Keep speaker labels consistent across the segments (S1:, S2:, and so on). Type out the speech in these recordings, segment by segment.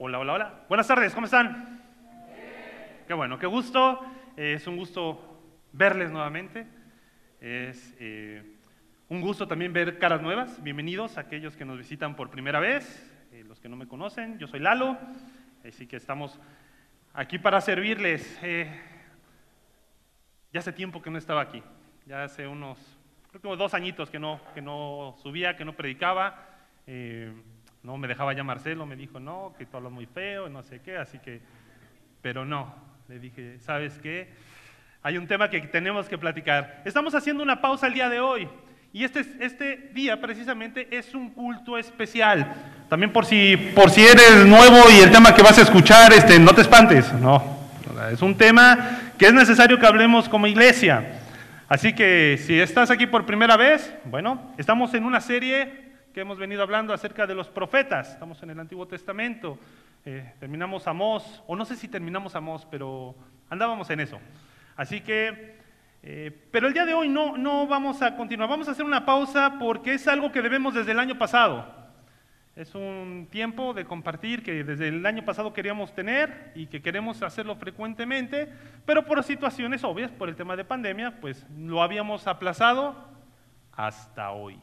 S1: Hola, hola, hola. Buenas tardes, ¿cómo están? Qué bueno, qué gusto. Eh, es un gusto verles nuevamente. Es eh, un gusto también ver caras nuevas. Bienvenidos a aquellos que nos visitan por primera vez, eh, los que no me conocen. Yo soy Lalo, así que estamos aquí para servirles. ya hace tiempo que no estaba aquí, ya hace unos, creo que dos añitos que no, que no subía, que no predicaba. No me dejaba ya Marcelo, me dijo, no, que tú hablas muy feo, no sé qué, así que, pero no, le dije, ¿sabes qué? Hay un tema que tenemos que platicar. Estamos haciendo una pausa el día de hoy. Y este, este día precisamente es un culto especial. También por si, por si eres nuevo y el tema que vas a escuchar, este, no te espantes. No, es un tema que es necesario que hablemos como iglesia. Así que si estás aquí por primera vez, bueno, estamos en una serie hemos venido hablando acerca de los profetas. Estamos en el Antiguo Testamento. Eh, terminamos Amós, o no sé si terminamos Amós, pero andábamos en eso. Así que, eh, pero el día de hoy no, no vamos a continuar. Vamos a hacer una pausa porque es algo que debemos desde el año pasado. Es un tiempo de compartir que desde el año pasado queríamos tener y que queremos hacerlo frecuentemente, pero por situaciones obvias, por el tema de pandemia, pues lo habíamos aplazado hasta hoy.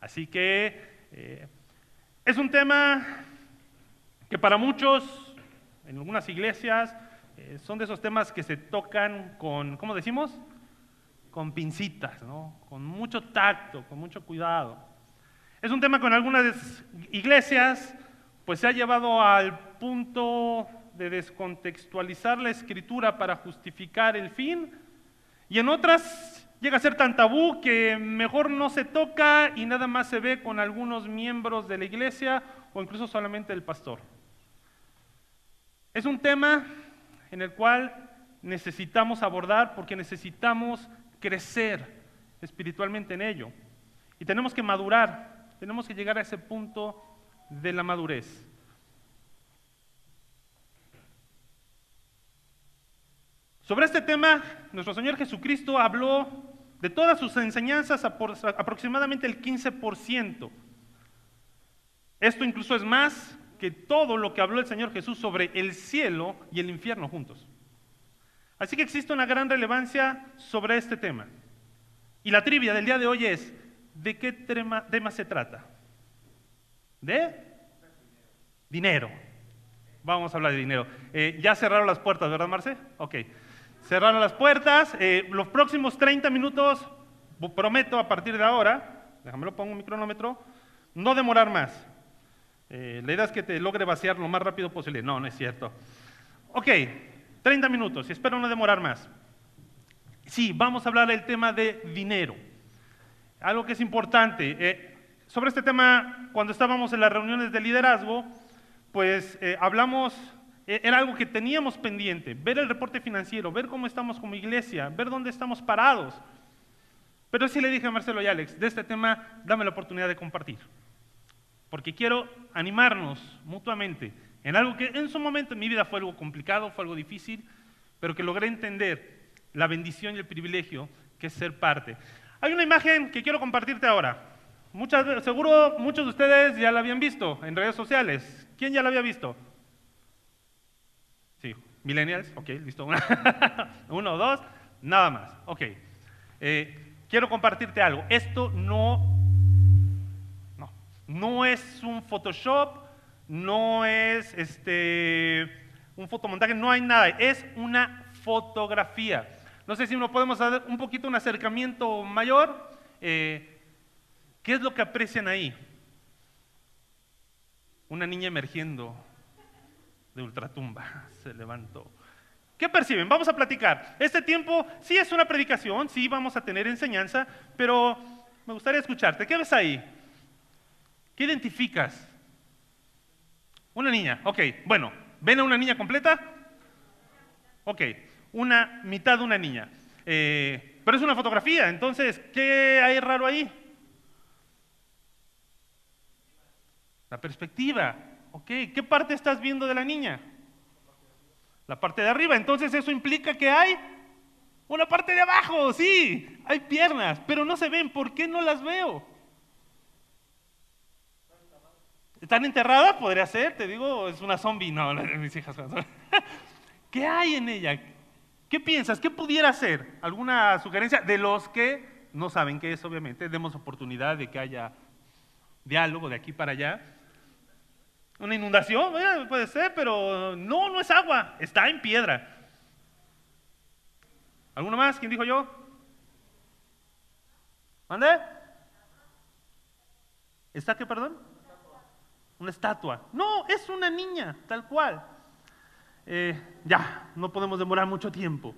S1: Así que eh, es un tema que para muchos, en algunas iglesias, eh, son de esos temas que se tocan con, ¿cómo decimos? Con pincitas, ¿no? con mucho tacto, con mucho cuidado. Es un tema con algunas iglesias, pues se ha llevado al punto de descontextualizar la escritura para justificar el fin, y en otras llega a ser tan tabú que mejor no se toca y nada más se ve con algunos miembros de la iglesia o incluso solamente el pastor. Es un tema en el cual necesitamos abordar porque necesitamos crecer espiritualmente en ello. Y tenemos que madurar, tenemos que llegar a ese punto de la madurez. Sobre este tema, nuestro Señor Jesucristo habló de todas sus enseñanzas, aproximadamente el 15%. Esto incluso es más que todo lo que habló el Señor Jesús sobre el cielo y el infierno juntos. Así que existe una gran relevancia sobre este tema. Y la trivia del día de hoy es, ¿de qué tema, se trata? ¿De? Dinero. Vamos a hablar de dinero. Eh, ya cerraron las puertas, ¿verdad, Marce? Ok. Cerraron las puertas. Eh, los próximos 30 minutos, prometo a partir de ahora, déjame lo pongo un cronómetro, no demorar más. Eh, la idea es que te logre vaciar lo más rápido posible. No, no es cierto. Ok, 30 minutos espero no demorar más. Sí, vamos a hablar del tema de dinero. Algo que es importante. Eh, sobre este tema, cuando estábamos en las reuniones de liderazgo, pues hablamos e, era algo que teníamos pendiente, ver el reporte financiero, ver cómo estamos como iglesia, ver dónde estamos parados. Pero sí le dije a Marcelo y Alex, de este tema dame la oportunidad de compartir, porque quiero animarnos mutuamente en algo que en su momento en mi vida fue algo complicado, fue algo difícil, pero que logré entender la bendición y el privilegio que es ser parte. Hay una imagen que quiero compartirte ahora. Seguro muchos de ustedes ya la habían visto en redes sociales. ¿Quién ya la había visto? Millennials, ok, listo. Uno, dos, nada más. Ok. Eh, quiero compartirte algo. Esto no, no, no es un Photoshop, no es este, un fotomontaje, no hay nada. Es una fotografía. No sé si nos podemos hacer un poquito un acercamiento mayor. Eh, ¿Qué es lo que aprecian ahí? Una niña emergiendo de ultratumba se levantó. ¿Qué perciben? Vamos a platicar. Este tiempo sí es una predicación, sí vamos a tener enseñanza, pero me gustaría escucharte. ¿Qué ves ahí? ¿Qué identificas? Una niña, ok. Bueno, ¿ven a una niña completa? Ok, una mitad de una niña. Eh, pero es una fotografía, entonces, ¿qué hay raro ahí? La perspectiva. Ok, ¿qué parte estás viendo de la niña? La parte de arriba. Entonces eso implica que hay una parte de abajo, sí, hay piernas, pero no se ven. ¿Por qué no las veo? ¿Están enterradas? Podría ser, te digo, es una zombie. No, mis hijas. ¿Qué hay en ella? ¿Qué piensas? ¿Qué pudiera ser? ¿Alguna sugerencia de los que no saben qué es, obviamente? Demos oportunidad de que haya diálogo de aquí para allá. Una inundación, puede ser, pero no, no es agua, está en piedra. ¿Alguno más? ¿Quién dijo yo? ¿Mande? ¿Está qué, perdón? Una estatua. No, es una niña, tal cual. Eh, ya, no podemos demorar mucho tiempo.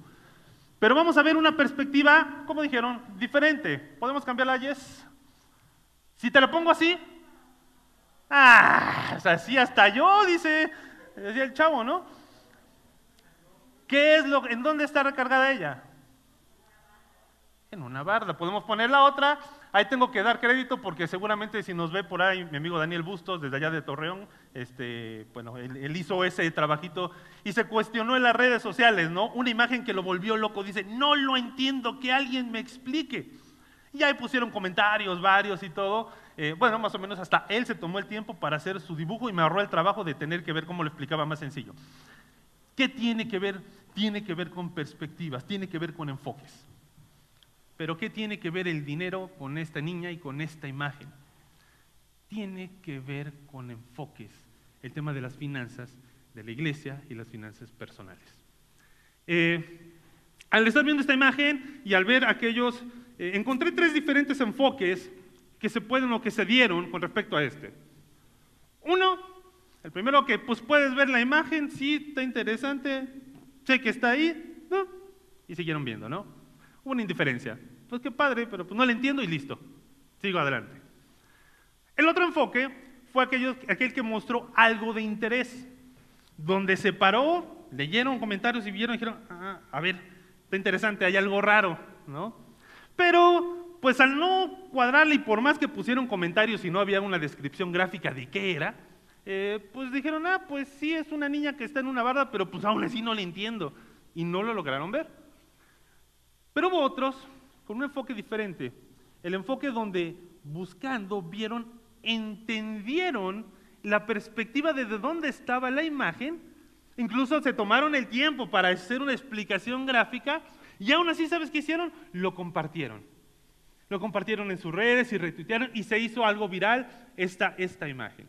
S1: Pero vamos a ver una perspectiva, como dijeron, diferente. ¿Podemos cambiarla, Yes? Si te lo pongo así, ah, así hasta yo, dice, decía el chavo, ¿no? ¿Qué es lo, en dónde está recargada ella? En una barda. Podemos poner la otra. Ahí tengo que dar crédito porque seguramente si nos ve por ahí mi amigo Daniel Bustos, desde allá de Torreón, este, bueno, él, hizo ese trabajito y se cuestionó en las redes sociales, ¿no? Una imagen que lo volvió loco. Dice, no lo entiendo, que alguien me explique. Y ahí pusieron comentarios varios y todo. Eh, bueno, más o menos hasta él se tomó el tiempo para hacer su dibujo y me ahorró el trabajo de tener que ver cómo lo explicaba más sencillo. ¿Qué tiene que ver? Tiene que ver con perspectivas, tiene que ver con enfoques. Pero ¿qué tiene que ver el dinero con esta niña y con esta imagen? Tiene que ver con enfoques, el tema de las finanzas de la iglesia y las finanzas personales. Eh, al estar viendo esta imagen y al ver aquellos, eh, encontré tres diferentes enfoques que se pueden o que se dieron con respecto a este. Uno, el primero que pues puedes ver la imagen, sí, está interesante, sé que está ahí, ¿no? Y siguieron viendo, ¿no? una indiferencia. Pues qué padre, pero pues no le entiendo y listo. Sigo adelante. El otro enfoque fue aquel que mostró algo de interés, donde se paró, leyeron comentarios y vieron y dijeron, ah, a ver, está interesante, hay algo raro, ¿no? Pero, pues al no cuadrarle y por más que pusieron comentarios y no había una descripción gráfica de qué era, eh, pues dijeron, ah, pues sí es una niña que está en una barda, pero pues aún así no le entiendo. Y no lo lograron ver. Pero hubo otros con un enfoque diferente. El enfoque donde buscando vieron, entendieron la perspectiva de dónde estaba la imagen, incluso se tomaron el tiempo para hacer una explicación gráfica y aún así, ¿sabes qué hicieron? Lo compartieron. Lo compartieron en sus redes y retuitearon y se hizo algo viral esta, esta imagen.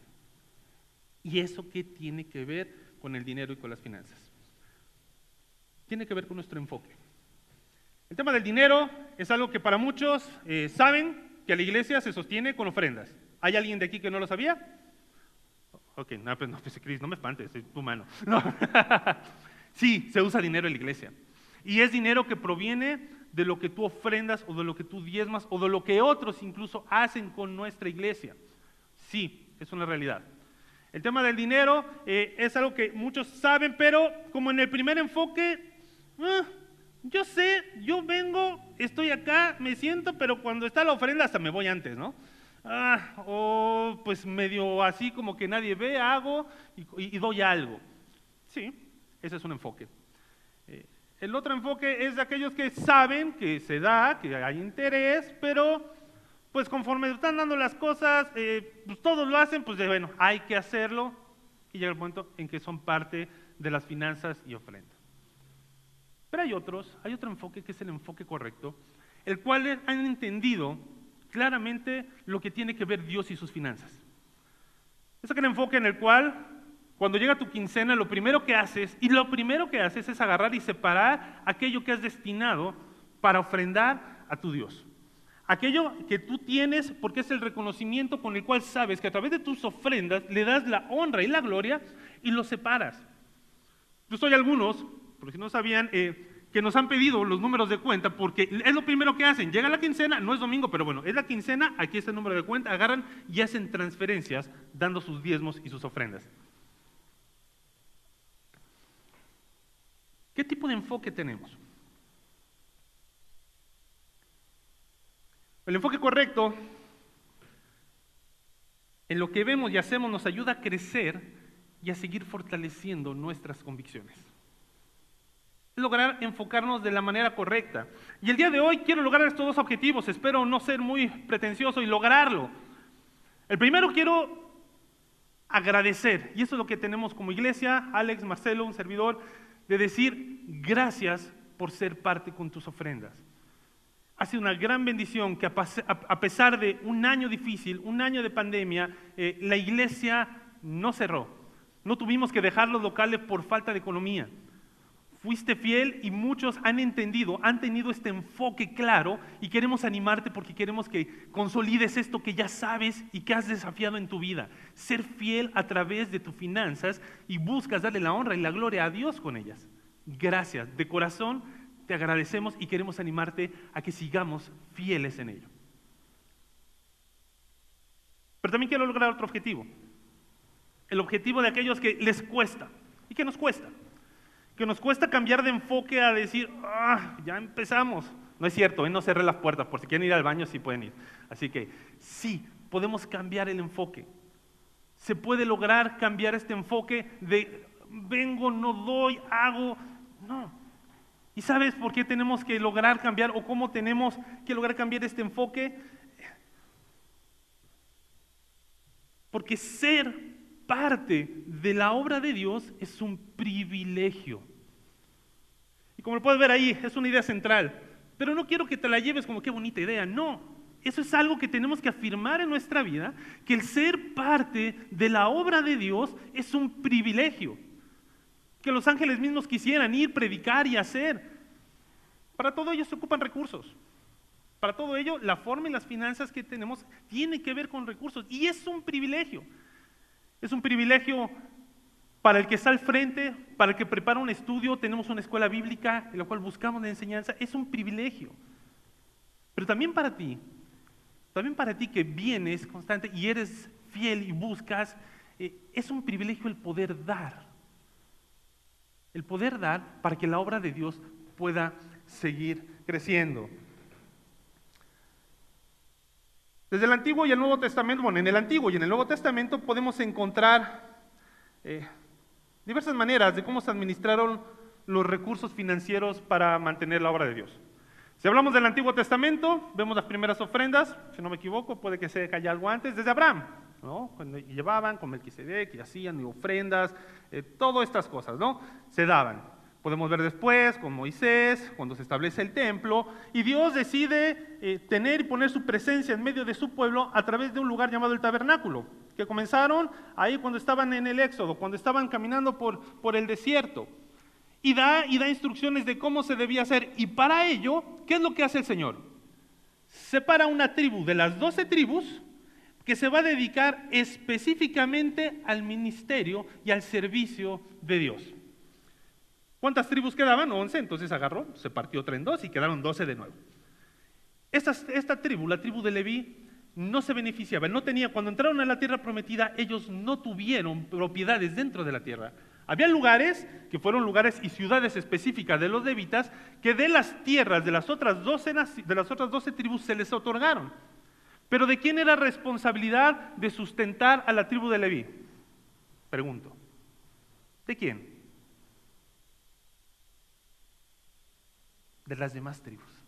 S1: ¿Y eso qué tiene que ver con el dinero y con las finanzas? Tiene que ver con nuestro enfoque. El tema del dinero es algo que para muchos eh, saben que la iglesia se sostiene con ofrendas. ¿Hay alguien de aquí que no lo sabía? Ok, no, pues no, pues, no me espantes, humano. No. sí, se usa dinero en la iglesia. Y es dinero que proviene de lo que tú ofrendas o de lo que tú diezmas o de lo que otros incluso hacen con nuestra iglesia. Sí, es una realidad. El tema del dinero eh, es algo que muchos saben, pero como en el primer enfoque, ah, yo sé, yo vengo, estoy acá, me siento, pero cuando está la ofrenda hasta me voy antes, ¿no? Ah, o pues medio así como que nadie ve, hago y, doy algo. Sí, ese es un enfoque. El otro enfoque es de aquellos que saben que se da, que hay interés, pero pues conforme están dando las cosas, eh, pues todos lo hacen, pues bueno, hay que hacerlo y llega el momento en que son parte de las finanzas y ofrendas. Pero hay otros, hay otro enfoque que es el enfoque correcto, el cual han entendido claramente lo que tiene que ver Dios y sus finanzas. Es aquel enfoque en el cual cuando llega tu quincena lo primero que haces, y lo primero que haces es agarrar y separar aquello que has destinado para ofrendar a tu Dios. Aquello que tú tienes porque es el reconocimiento con el cual sabes que a través de tus ofrendas le das la honra y la gloria y lo separas. Yo soy algunos porque si no sabían, eh, que nos han pedido los números de cuenta, porque es lo primero que hacen. Llega la quincena, no es domingo, pero bueno, es la quincena, aquí está el número de cuenta, agarran y hacen transferencias dando sus diezmos y sus ofrendas. ¿Qué tipo de enfoque tenemos? El enfoque correcto en lo que vemos y hacemos nos ayuda a crecer y a seguir fortaleciendo nuestras convicciones lograr enfocarnos de la manera correcta. Y el día de hoy quiero lograr estos dos objetivos, espero no ser muy pretencioso y lograrlo. El primero quiero agradecer. Y eso es lo que tenemos como iglesia, Alex, Marcelo, un servidor, de decir gracias por ser parte con tus ofrendas. Ha sido una gran bendición que a pesar de un año difícil, un año de pandemia, eh, la iglesia no cerró. No tuvimos que dejar los locales por falta de economía. Fuiste fiel y muchos han entendido, han tenido este enfoque claro y queremos animarte porque queremos que consolides esto que ya sabes y que has desafiado en tu vida. Ser fiel a través de tus finanzas y buscas darle la honra y la gloria a Dios con ellas. Gracias, de corazón te agradecemos y queremos animarte a que sigamos fieles en ello. Pero también quiero lograr otro objetivo. El objetivo de aquellos que les cuesta. ¿Y qué nos cuesta? Que nos cuesta cambiar de enfoque a decir, ah, ya empezamos. No es cierto, ¿eh? no cerré las puertas, por si quieren ir al baño, sí pueden ir. Así que sí, podemos cambiar el enfoque. Se puede lograr cambiar este enfoque de vengo, no doy, hago. No. ¿Y sabes por qué tenemos que lograr cambiar o cómo tenemos que lograr cambiar este enfoque? Porque ser parte de la obra de Dios es un privilegio. Y como lo puedes ver ahí, es una idea central. Pero no quiero que te la lleves como qué bonita idea, no. Eso es algo que tenemos que afirmar en nuestra vida, que el ser parte de la obra de Dios es un privilegio. Que los ángeles mismos quisieran ir, predicar y hacer. Para todo ello se ocupan recursos. Para todo ello, la forma y las finanzas que tenemos tienen que ver con recursos. Y es un privilegio. Es un privilegio para el que está al frente, para el que prepara un estudio, tenemos una escuela bíblica en la cual buscamos la enseñanza. Es un privilegio. Pero también para ti, también para ti que vienes constante y eres fiel y buscas, eh, es un privilegio el poder dar. El poder dar para que la obra de Dios pueda seguir creciendo. Desde el Antiguo y el Nuevo Testamento, bueno, en el Antiguo y en el Nuevo Testamento podemos encontrar eh, diversas maneras de cómo se administraron los recursos financieros para mantener la obra de Dios. Si hablamos del Antiguo Testamento, vemos las primeras ofrendas, si no me equivoco, puede que se haya algo antes, desde Abraham, ¿no? Cuando llevaban con Melquisedec y hacían ofrendas, eh, todas estas cosas, ¿no? Se daban. Podemos ver después con Moisés, cuando se establece el templo, y Dios decide eh, tener y poner su presencia en medio de su pueblo a través de un lugar llamado el tabernáculo, que comenzaron ahí cuando estaban en el Éxodo, cuando estaban caminando por, por el desierto. Y da, y da instrucciones de cómo se debía hacer. Y para ello, ¿qué es lo que hace el Señor? Separa una tribu de las doce tribus que se va a dedicar específicamente al ministerio y al servicio de Dios. ¿Cuántas tribus quedaban? Once, entonces agarró, se partió otra en dos y quedaron doce de nuevo. Esta, tribu, la tribu de Leví, no se beneficiaba, no tenía, cuando entraron a la tierra prometida, ellos no tuvieron propiedades dentro de la tierra. Había lugares que fueron lugares y ciudades específicas de los levitas que de las tierras de las otras doce, de las otras 12 tribus se les otorgaron. Pero ¿de quién era responsabilidad de sustentar a la tribu de Leví? Pregunto. ¿De quién? De las demás tribus.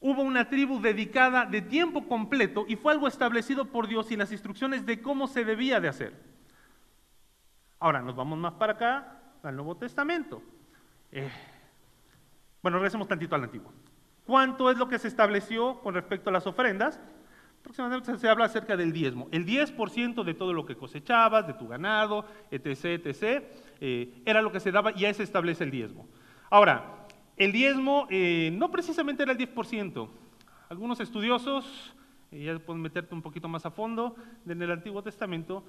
S1: Hubo una tribu dedicada de tiempo completo y fue algo establecido por Dios y las instrucciones de cómo se debía de hacer. Ahora nos vamos más para acá, al Nuevo Testamento. Eh, bueno, regresemos tantito al Antiguo. ¿Cuánto es lo que se estableció con respecto a las ofrendas? Aproximadamente se habla acerca del diezmo. El 10% de todo lo que cosechabas, de tu ganado, etc., etc., eh, era lo que se daba y ahí se establece el diezmo. Ahora, el diezmo eh, no precisamente era el 10%. Algunos estudiosos, eh, ya pueden meterte un poquito más a fondo, en el Antiguo Testamento,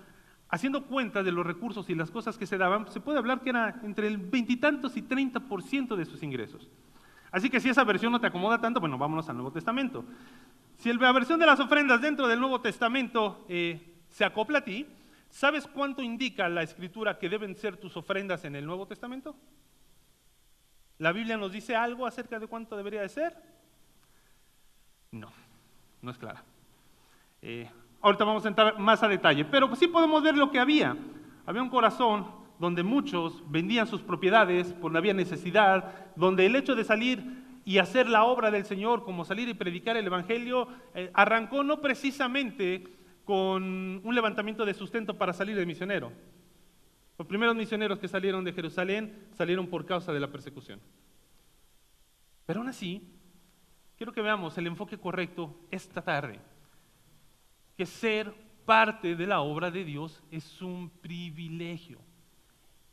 S1: haciendo cuenta de los recursos y las cosas que se daban, se puede hablar que era entre el veintitantos y treinta por ciento de sus ingresos. Así que si esa versión no te acomoda tanto, bueno, vámonos al Nuevo Testamento. Si la versión de las ofrendas dentro del Nuevo Testamento eh, se acopla a ti, ¿sabes cuánto indica la escritura que deben ser tus ofrendas en el Nuevo Testamento? ¿La Biblia nos dice algo acerca de cuánto debería de ser? No, no es clara. Eh, ahorita vamos a entrar más a detalle, pero sí podemos ver lo que había. Había un corazón donde muchos vendían sus propiedades por había necesidad, donde el hecho de salir y hacer la obra del Señor, como salir y predicar el Evangelio, eh, arrancó no precisamente con un levantamiento de sustento para salir de misionero. Los primeros misioneros que salieron de Jerusalén salieron por causa de la persecución. Pero aún así, quiero que veamos el enfoque correcto esta tarde. Que ser parte de la obra de Dios es un privilegio.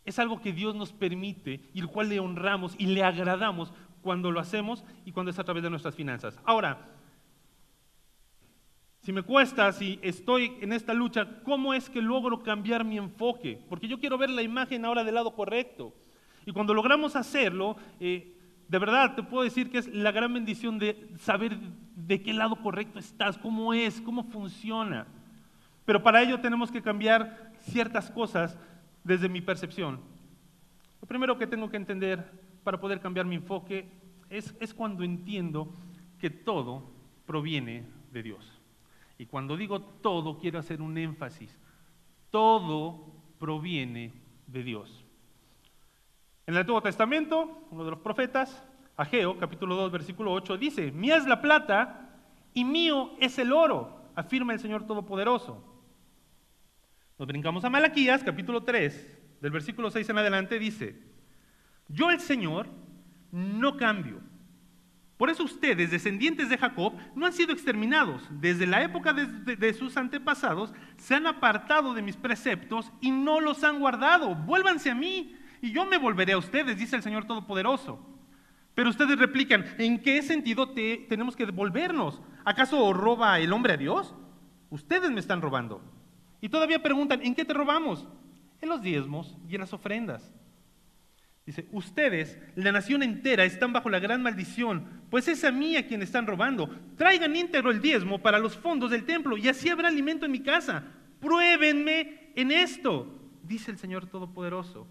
S1: Es algo que Dios nos permite y el cual le honramos y le agradamos cuando lo hacemos y cuando es a través de nuestras finanzas. Ahora, si me cuesta, si estoy en esta lucha, ¿cómo es que logro cambiar mi enfoque? Porque yo quiero ver la imagen ahora del lado correcto. Y cuando logramos hacerlo, eh, de verdad te puedo decir que es la gran bendición de saber de qué lado correcto estás, cómo es, cómo funciona. Pero para ello tenemos que cambiar ciertas cosas desde mi percepción. Lo primero que tengo que entender para poder cambiar mi enfoque es, es cuando entiendo que todo proviene de Dios. Y cuando digo todo, quiero hacer un énfasis. Todo proviene de Dios. En el Antiguo Testamento, uno de los profetas, Ageo, capítulo 2, versículo 8, dice, mía es la plata y mío es el oro, afirma el Señor Todopoderoso. Nos brincamos a Malaquías, capítulo 3, del versículo 6 en adelante, dice, yo el Señor no cambio. Por eso ustedes, descendientes de Jacob, no han sido exterminados. Desde la época de, sus antepasados se han apartado de mis preceptos y no los han guardado. Vuélvanse a mí y yo me volveré a ustedes, dice el Señor Todopoderoso. Pero ustedes replican, ¿en qué sentido te, tenemos que devolvernos? ¿Acaso roba el hombre a Dios? Ustedes me están robando. Y todavía preguntan, ¿en qué te robamos? En los diezmos y en las ofrendas. Dice, ustedes, la nación entera, están bajo la gran maldición, pues es a mí a quien están robando. Traigan íntegro el diezmo para los fondos del templo y así habrá alimento en mi casa. Pruébenme en esto, dice el Señor Todopoderoso.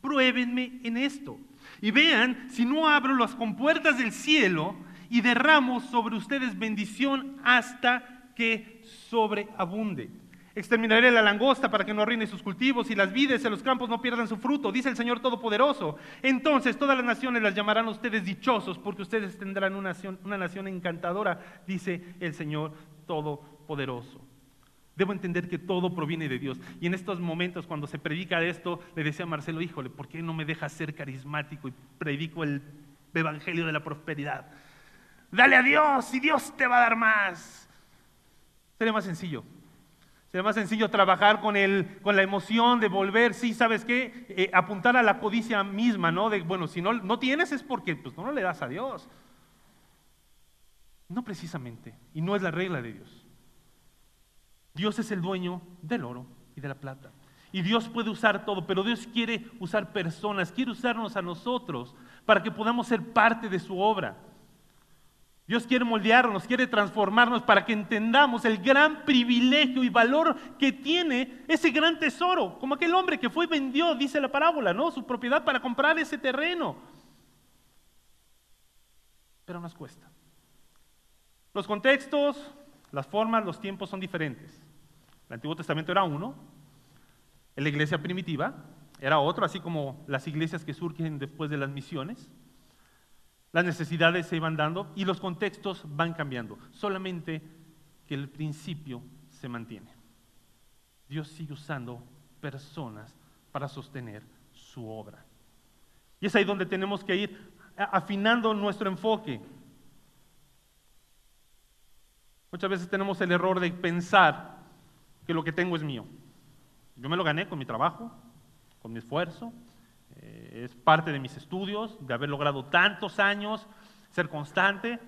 S1: Pruébenme en esto. Y vean si no abro las compuertas del cielo y derramo sobre ustedes bendición hasta que sobreabunde. Exterminaré la langosta para que no arruine sus cultivos y las vides en los campos no pierdan su fruto, dice el Señor Todopoderoso. Entonces todas las naciones las llamarán ustedes dichosos porque ustedes tendrán una nación, una nación encantadora, dice el Señor Todopoderoso. Debo entender que todo proviene de Dios. Y en estos momentos, cuando se predica esto, le decía a Marcelo, híjole, ¿por qué no me dejas ser carismático y predico el evangelio de la prosperidad? Dale a Dios y Dios te va a dar más. Sería más sencillo. Sería más sencillo trabajar con, el, con la emoción de volver, sí, ¿sabes qué? Eh, apuntar a la codicia misma, ¿no? De, bueno, si no, no tienes es porque pues, no le das a Dios. No precisamente. Y no es la regla de Dios. Dios es el dueño del oro y de la plata. Y Dios puede usar todo, pero Dios quiere usar personas, quiere usarnos a nosotros para que podamos ser parte de su obra. Dios quiere moldearnos, quiere transformarnos para que entendamos el gran privilegio y valor que tiene ese gran tesoro, como aquel hombre que fue y vendió, dice la parábola, ¿no? Su propiedad para comprar ese terreno. Pero nos cuesta. Los contextos, las formas, los tiempos son diferentes. El Antiguo Testamento era uno, la iglesia primitiva era otro, así como las iglesias que surgen después de las misiones. Las necesidades se iban dando y los contextos van cambiando, solamente que el principio se mantiene. Dios sigue usando personas para sostener su obra. Y es ahí donde tenemos que ir afinando nuestro enfoque. Muchas veces tenemos el error de pensar que lo que tengo es mío. Yo me lo gané con mi trabajo, con mi esfuerzo, es parte de mis estudios, de haber logrado tantos años, ser constante.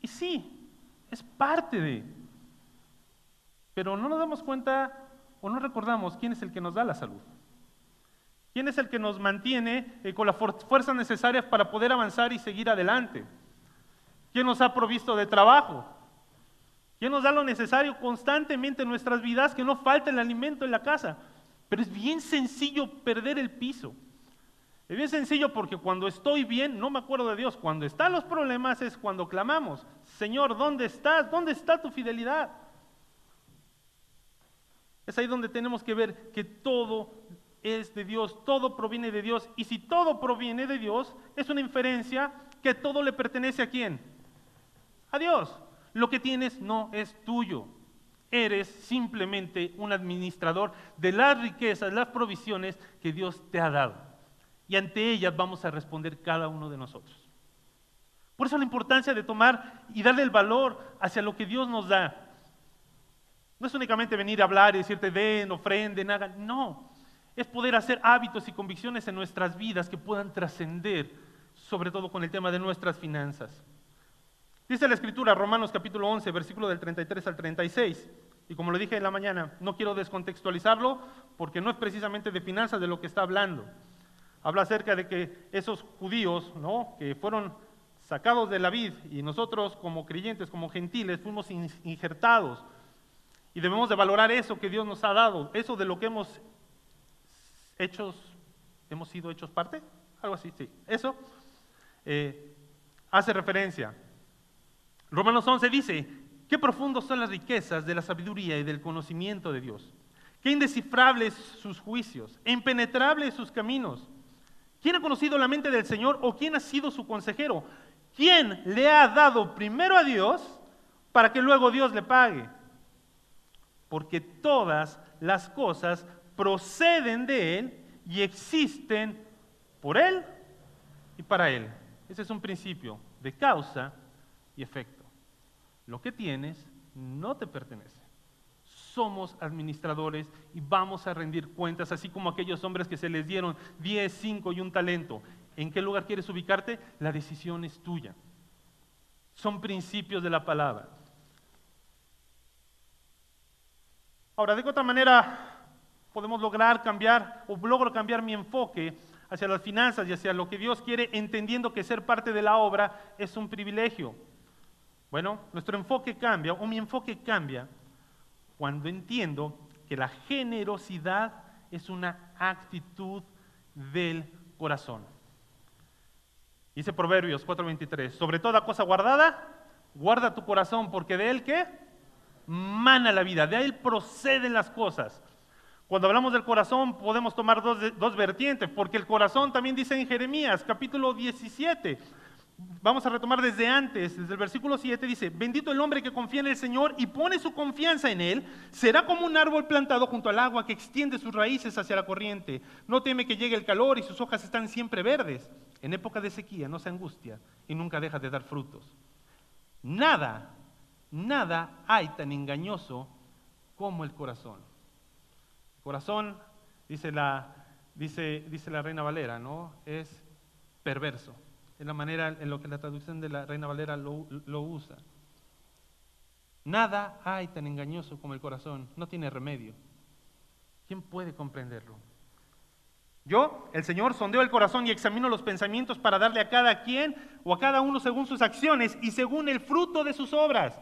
S1: Y sí, es parte de. Pero no nos damos cuenta o no recordamos quién es el que nos da la salud. ¿Quién es el que nos mantiene eh, con las fuerzas necesarias para poder avanzar y seguir adelante? ¿Quién nos ha provisto de trabajo? ¿Quién nos da lo necesario constantemente en nuestras vidas? Que no falte el alimento en la casa. Pero es bien sencillo perder el piso. Es bien sencillo porque cuando estoy bien, no me acuerdo de Dios. Cuando están los problemas es cuando clamamos, Señor, ¿dónde estás? ¿Dónde está tu fidelidad? Es ahí donde tenemos que ver que todo es de Dios, todo proviene de Dios. Y si todo proviene de Dios, es una inferencia que todo le pertenece a quién? A Dios. Lo que tienes no es tuyo, Eres simplemente un administrador de las riquezas, las provisiones que Dios te ha dado. Y ante ellas vamos a responder cada uno de nosotros. Por eso la importancia de tomar y darle el valor hacia lo que Dios nos da. No es únicamente venir a hablar y decirte den, ofrenden, hagan. No, es poder hacer hábitos y convicciones en nuestras vidas que puedan trascender, sobre todo con el tema de nuestras finanzas. Dice la escritura, Romanos capítulo 11, versículo del 33 al 36. Y como lo dije en la mañana, no quiero descontextualizarlo porque no es precisamente de finanzas de lo que está hablando. Habla acerca de que esos judíos, ¿no? que fueron sacados de la vid y nosotros como creyentes, como gentiles, fuimos injertados. Y debemos de valorar eso que Dios nos ha dado, eso de lo que hemos hechos, hemos sido hechos parte, algo así, sí. Eso eh, hace referencia Romanos 11 dice, qué profundos son las riquezas de la sabiduría y del conocimiento de Dios. Qué indescifrables sus juicios, impenetrables sus caminos. ¿Quién ha conocido la mente del Señor o quién ha sido su consejero? ¿Quién le ha dado primero a Dios para que luego Dios le pague? Porque todas las cosas proceden de Él y existen por Él y para Él. Ese es un principio de causa y efecto. Lo que tienes no te pertenece. Somos administradores y vamos a rendir cuentas, así como aquellos hombres que se les dieron 10, 5 y un talento. ¿En qué lugar quieres ubicarte? La decisión es tuya. Son principios de la palabra. Ahora, ¿de otra manera podemos lograr cambiar o logro cambiar mi enfoque hacia las finanzas y hacia lo que Dios quiere, entendiendo que ser parte de la obra es un privilegio? Bueno, nuestro enfoque cambia, o mi enfoque cambia, cuando entiendo que la generosidad es una actitud del corazón. Dice Proverbios 4:23, sobre toda cosa guardada, guarda tu corazón, porque de él qué? Mana la vida, de él proceden las cosas. Cuando hablamos del corazón podemos tomar dos, dos vertientes, porque el corazón también dice en Jeremías capítulo 17, Vamos a retomar desde antes, desde el versículo 7 dice, bendito el hombre que confía en el Señor y pone su confianza en Él, será como un árbol plantado junto al agua que extiende sus raíces hacia la corriente. No teme que llegue el calor y sus hojas están siempre verdes. En época de sequía no se angustia y nunca deja de dar frutos. Nada, nada hay tan engañoso como el corazón. El corazón, dice la, dice, dice la reina Valera, ¿no? Es perverso en la manera en lo que la traducción de la Reina Valera lo, lo usa. Nada hay tan engañoso como el corazón, no tiene remedio. ¿Quién puede comprenderlo? Yo, el Señor, sondeo el corazón y examino los pensamientos para darle a cada quien o a cada uno según sus acciones y según el fruto de sus obras.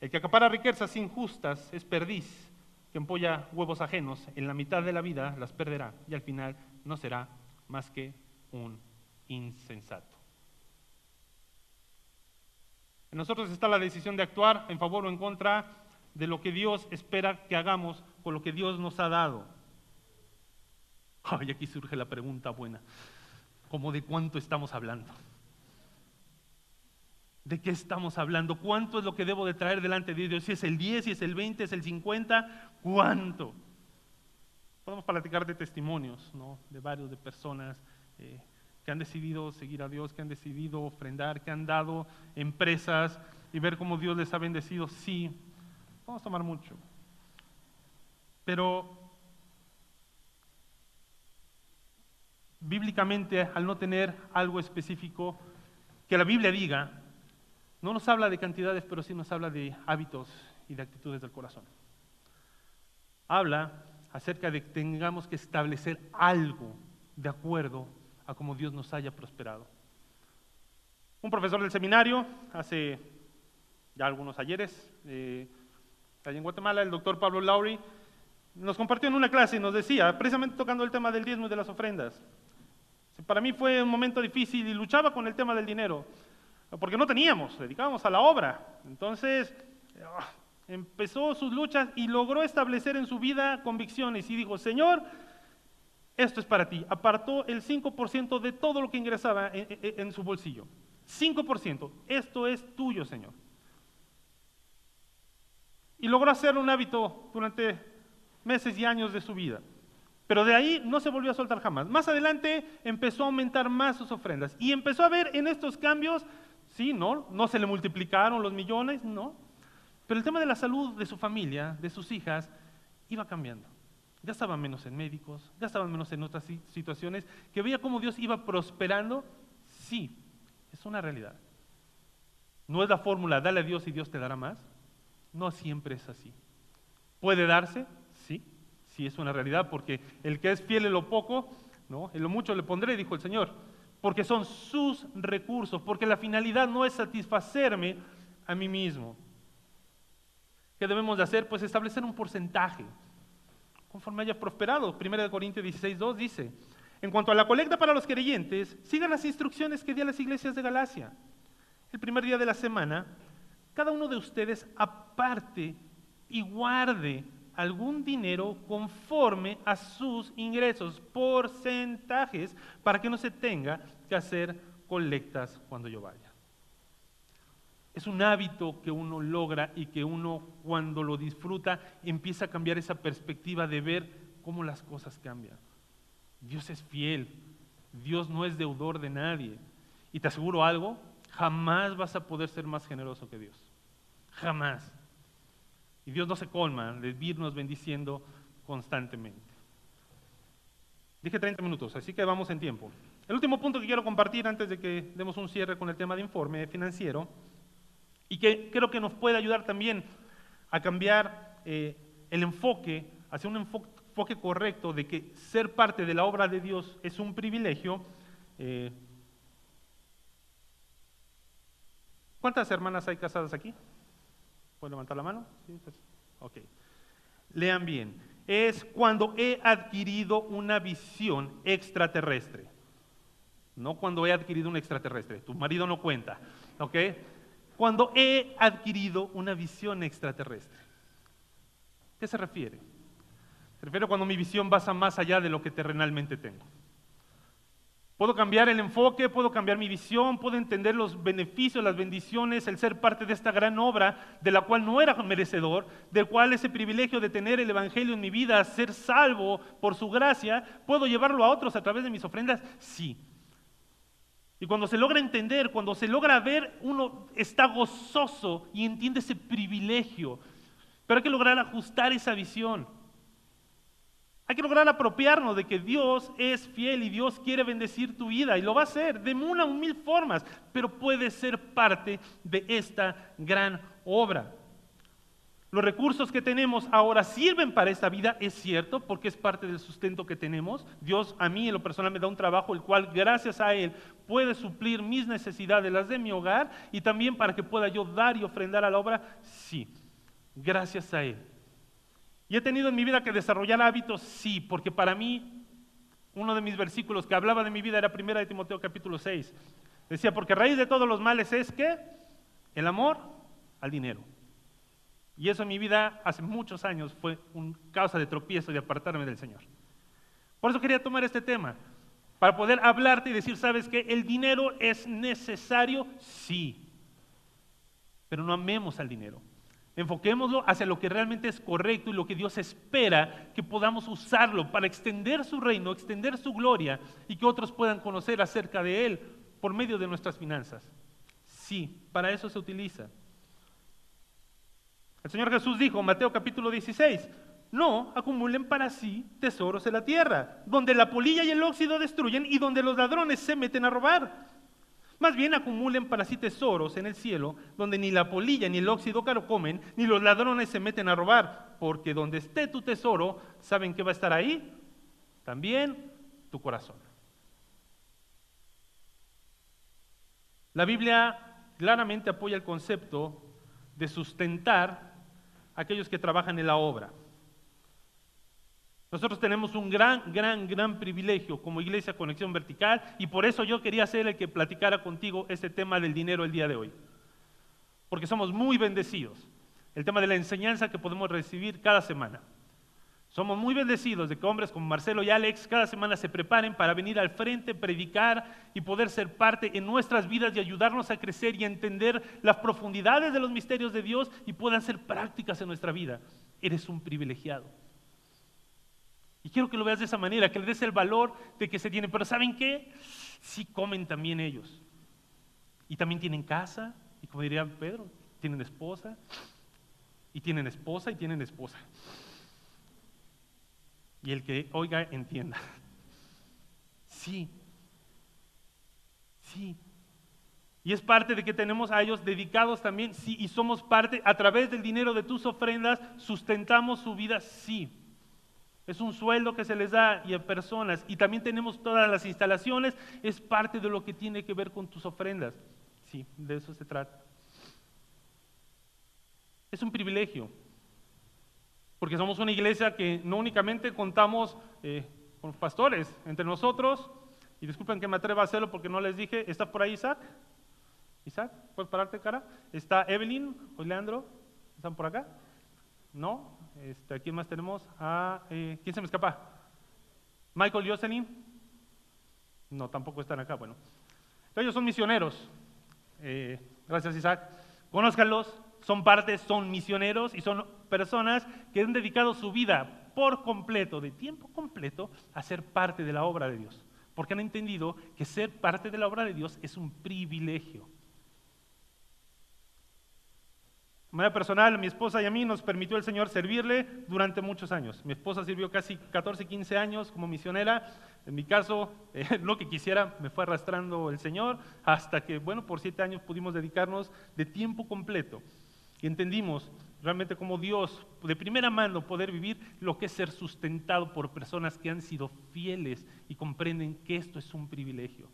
S1: El que acapara riquezas injustas es perdiz, que empolla huevos ajenos, en la mitad de la vida las perderá y al final no será más que un insensato. En nosotros está la decisión de actuar en favor o en contra de lo que Dios espera que hagamos con lo que Dios nos ha dado. Y aquí surge la pregunta buena, ¿cómo de cuánto estamos hablando? ¿De qué estamos hablando? ¿Cuánto es lo que debo de traer delante de Dios? Si es el 10, si es el 20, es el 50, ¿cuánto? Podemos platicar de testimonios, ¿no? De varios, de personas eh, que han decidido seguir a Dios, que han decidido ofrendar, que han dado empresas y ver cómo Dios les ha bendecido, sí, vamos a tomar mucho. Pero bíblicamente, al no tener algo específico que la Biblia diga, no nos habla de cantidades, pero sí nos habla de hábitos y de actitudes del corazón. Habla acerca de que tengamos que establecer algo de acuerdo a como Dios nos haya prosperado. Un profesor del seminario, hace ya algunos ayeres, eh, allá en Guatemala, el doctor Pablo Lauri, nos compartió en una clase y nos decía, precisamente tocando el tema del diezmo y de las ofrendas, para mí fue un momento difícil y luchaba con el tema del dinero, porque no teníamos, dedicábamos a la obra. Entonces, ah, empezó sus luchas y logró establecer en su vida convicciones y dijo, Señor, esto es para ti. Apartó el 5% de todo lo que ingresaba en, su bolsillo. 5%. Esto es tuyo, Señor. y logró hacerlo un hábito durante meses y años de su vida. Pero de ahí no se volvió a soltar jamás. Más adelante empezó a aumentar más sus ofrendas y empezó a ver en estos cambios, sí, no, no se le multiplicaron los millones, no. Pero el tema de la salud de su familia, de sus hijas, iba cambiando. Ya estaban menos en médicos, ya estaban menos en otras situaciones, que veía cómo Dios iba prosperando. Sí, es una realidad. No es la fórmula, dale a Dios y Dios te dará más. No siempre es así. ¿Puede darse? Sí, sí es una realidad, porque el que es fiel en lo poco, ¿no? en lo mucho le pondré, dijo el Señor, porque son sus recursos, porque la finalidad no es satisfacerme a mí mismo. ¿Qué debemos de hacer? Pues establecer un porcentaje, conforme haya prosperado. 1 Corintios 16, 2 dice, en cuanto a la colecta para los creyentes, sigan las instrucciones que di a las iglesias de Galacia. El primer día de la semana, cada uno de ustedes aparte y guarde algún dinero conforme a sus ingresos, porcentajes, para que no se tenga que hacer colectas cuando yo vaya. Es un hábito que uno logra y que uno cuando lo disfruta empieza a cambiar esa perspectiva de ver cómo las cosas cambian. Dios es fiel, Dios no es deudor de nadie. Y te aseguro algo, jamás vas a poder ser más generoso que Dios. Jamás. Y Dios no se colma de irnos bendiciendo constantemente. Dije 30 minutos, así que vamos en tiempo. El último punto que quiero compartir antes de que demos un cierre con el tema de informe financiero y que creo que nos puede ayudar también a cambiar eh, el enfoque hacia un enfoque correcto de que ser parte de la obra de Dios es un privilegio. Eh, ¿Cuántas hermanas hay casadas aquí? ¿Pueden levantar la mano? Sí, pues, ok. Lean bien. Es cuando he adquirido una visión extraterrestre. No cuando he adquirido un extraterrestre. Tu marido no cuenta. ¿Ok? Cuando he adquirido una visión extraterrestre. ¿Qué se refiere? Se refiere cuando mi visión pasa más allá de lo que terrenalmente tengo. Puedo cambiar el enfoque, puedo cambiar mi visión, puedo entender los beneficios, las bendiciones, el ser parte de esta gran obra de la cual no era merecedor, del cual ese privilegio de tener el Evangelio en mi vida, ser salvo por su gracia, puedo llevarlo a otros a través de mis ofrendas, sí. Y cuando se logra entender, cuando se logra ver, uno está gozoso y entiende ese privilegio. Pero hay que lograr ajustar esa visión. Hay que lograr apropiarnos de que Dios es fiel y Dios quiere bendecir tu vida y lo va a hacer de una o mil formas, pero puede ser parte de esta gran obra. Los recursos que tenemos ahora sirven para esta vida, es cierto, porque es parte del sustento que tenemos. Dios a mí en lo personal me da un trabajo el cual gracias a Él puede suplir mis necesidades, las de mi hogar, y también para que pueda yo dar y ofrendar a la obra, sí, gracias a Él. ¿Y he tenido en mi vida que desarrollar hábitos? Sí, porque para mí uno de mis versículos que hablaba de mi vida era 1 de Timoteo capítulo 6. Decía, porque raíz de todos los males es que el amor al dinero. Y eso en mi vida hace muchos años fue una causa de tropiezo de apartarme del Señor. Por eso quería tomar este tema, para poder hablarte y decir, ¿sabes qué? ¿El dinero es necesario? Sí. Pero no amemos al dinero. Enfoquémoslo hacia lo que realmente es correcto y lo que Dios espera que podamos usarlo para extender su reino, extender su gloria y que otros puedan conocer acerca de Él por medio de nuestras finanzas. Sí, para eso se utiliza. El Señor Jesús dijo, Mateo capítulo 16, no acumulen para sí tesoros en la tierra, donde la polilla y el óxido destruyen y donde los ladrones se meten a robar. Más bien acumulen para sí tesoros en el cielo, donde ni la polilla ni el óxido caro comen, ni los ladrones se meten a robar, porque donde esté tu tesoro, ¿saben que va a estar ahí? También tu corazón. La Biblia claramente apoya el concepto de sustentar aquellos que trabajan en la obra. Nosotros tenemos un gran, gran, gran privilegio como Iglesia Conexión Vertical y por eso yo quería ser el que platicara contigo este tema del dinero el día de hoy. Porque somos muy bendecidos. El tema de la enseñanza que podemos recibir cada semana. Somos muy bendecidos de que hombres como Marcelo y Alex cada semana se preparen para venir al frente, predicar y poder ser parte en nuestras vidas y ayudarnos a crecer y a entender las profundidades de los misterios de Dios y puedan ser prácticas en nuestra vida. Eres un privilegiado. Y quiero que lo veas de esa manera, que le des el valor de que se tiene. Pero ¿saben qué? Sí comen también ellos. Y también tienen casa, y como diría Pedro, tienen esposa, y tienen esposa, y tienen esposa. Y el que oiga, entienda. Sí, sí. Y es parte de que tenemos a ellos dedicados también, sí, y somos parte, a través del dinero de tus ofrendas, sustentamos su vida, sí. Es un sueldo que se les da y a personas. Y también tenemos todas las instalaciones. Es parte de lo que tiene que ver con tus ofrendas. Sí, de eso se trata. Es un privilegio. Porque somos una iglesia que no únicamente contamos eh, con pastores entre nosotros. Y disculpen que me atreva a hacerlo porque no les dije. ¿Está por ahí Isaac? Isaac, ¿puedes pararte cara? ¿Está Evelyn o Leandro? ¿Están por acá? ¿No? Este, ¿Quién más tenemos? Ah, eh, ¿Quién se me escapa? Michael Yoselin. No, tampoco están acá. Bueno, ellos son misioneros. Eh, gracias, Isaac. Conózcanlos, son parte, son misioneros y son personas que han dedicado su vida por completo, de tiempo completo, a ser parte de la obra de Dios. Porque han entendido que ser parte de la obra de Dios es un privilegio. De manera personal, mi esposa y a mí nos permitió el Señor servirle durante muchos años. Mi esposa sirvió casi 14, 15 años como misionera. En mi caso, eh, lo que quisiera me fue arrastrando el Señor hasta que, bueno, por siete años pudimos dedicarnos de tiempo completo. Y entendimos realmente como Dios, de primera mano, poder vivir lo que es ser sustentado por personas que han sido fieles y comprenden que esto es un privilegio.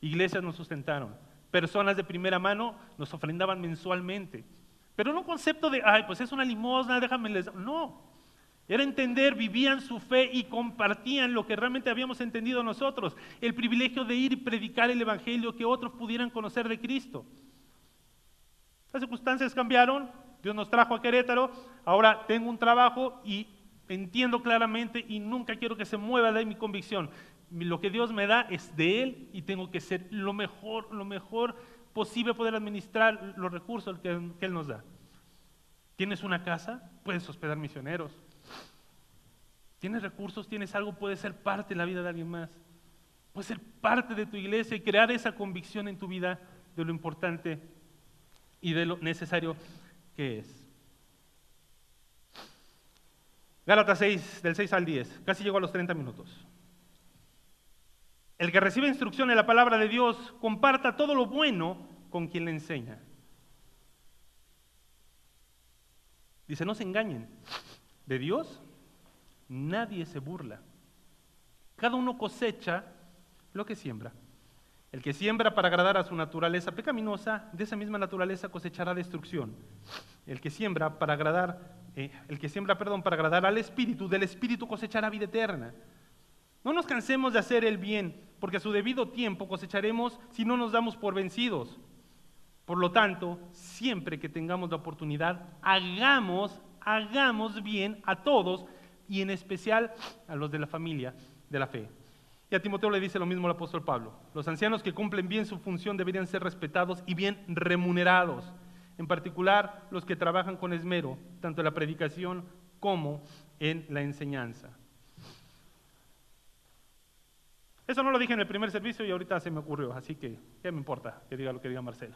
S1: Iglesias nos sustentaron, personas de primera mano nos ofrendaban mensualmente pero no concepto de, ay, pues es una limosna, déjame les. No. Era entender, vivían su fe y compartían lo que realmente habíamos entendido nosotros. El privilegio de ir y predicar el Evangelio, que otros pudieran conocer de Cristo. Las circunstancias cambiaron, Dios nos trajo a Querétaro, ahora tengo un trabajo y entiendo claramente y nunca quiero que se mueva de mi convicción. Lo que Dios me da es de Él y tengo que ser lo mejor, lo mejor posible poder administrar los recursos que, Él nos da. ¿Tienes una casa? Puedes hospedar misioneros. ¿Tienes recursos? ¿Tienes algo? Puede ser parte de la vida de alguien más. Puede ser parte de tu iglesia y crear esa convicción en tu vida de lo importante y de lo necesario que es. Gálatas 6, del 6 al 10. Casi llegó a los 30 minutos. El que recibe instrucción en la palabra de Dios, comparta todo lo bueno con quien le enseña. Dice, no se engañen. De Dios nadie se burla. Cada uno cosecha lo que siembra. El que siembra para agradar a su naturaleza pecaminosa, de esa misma naturaleza cosechará destrucción. El que siembra para agradar, eh, el que siembra, perdón, para agradar al Espíritu, del Espíritu cosechará vida eterna. No nos cansemos de hacer el bien, porque a su debido tiempo cosecharemos si no nos damos por vencidos. Por lo tanto, siempre que tengamos la oportunidad, hagamos, hagamos bien a todos y en especial a los de la familia de la fe. Y a Timoteo le dice lo mismo el apóstol Pablo. Los ancianos que cumplen bien su función deberían ser respetados y bien remunerados. En particular, los que trabajan con esmero, tanto en la predicación como en la enseñanza. Eso no lo dije en el primer servicio y ahorita se me ocurrió, así que, ¿qué me importa que diga lo que diga Marcelo?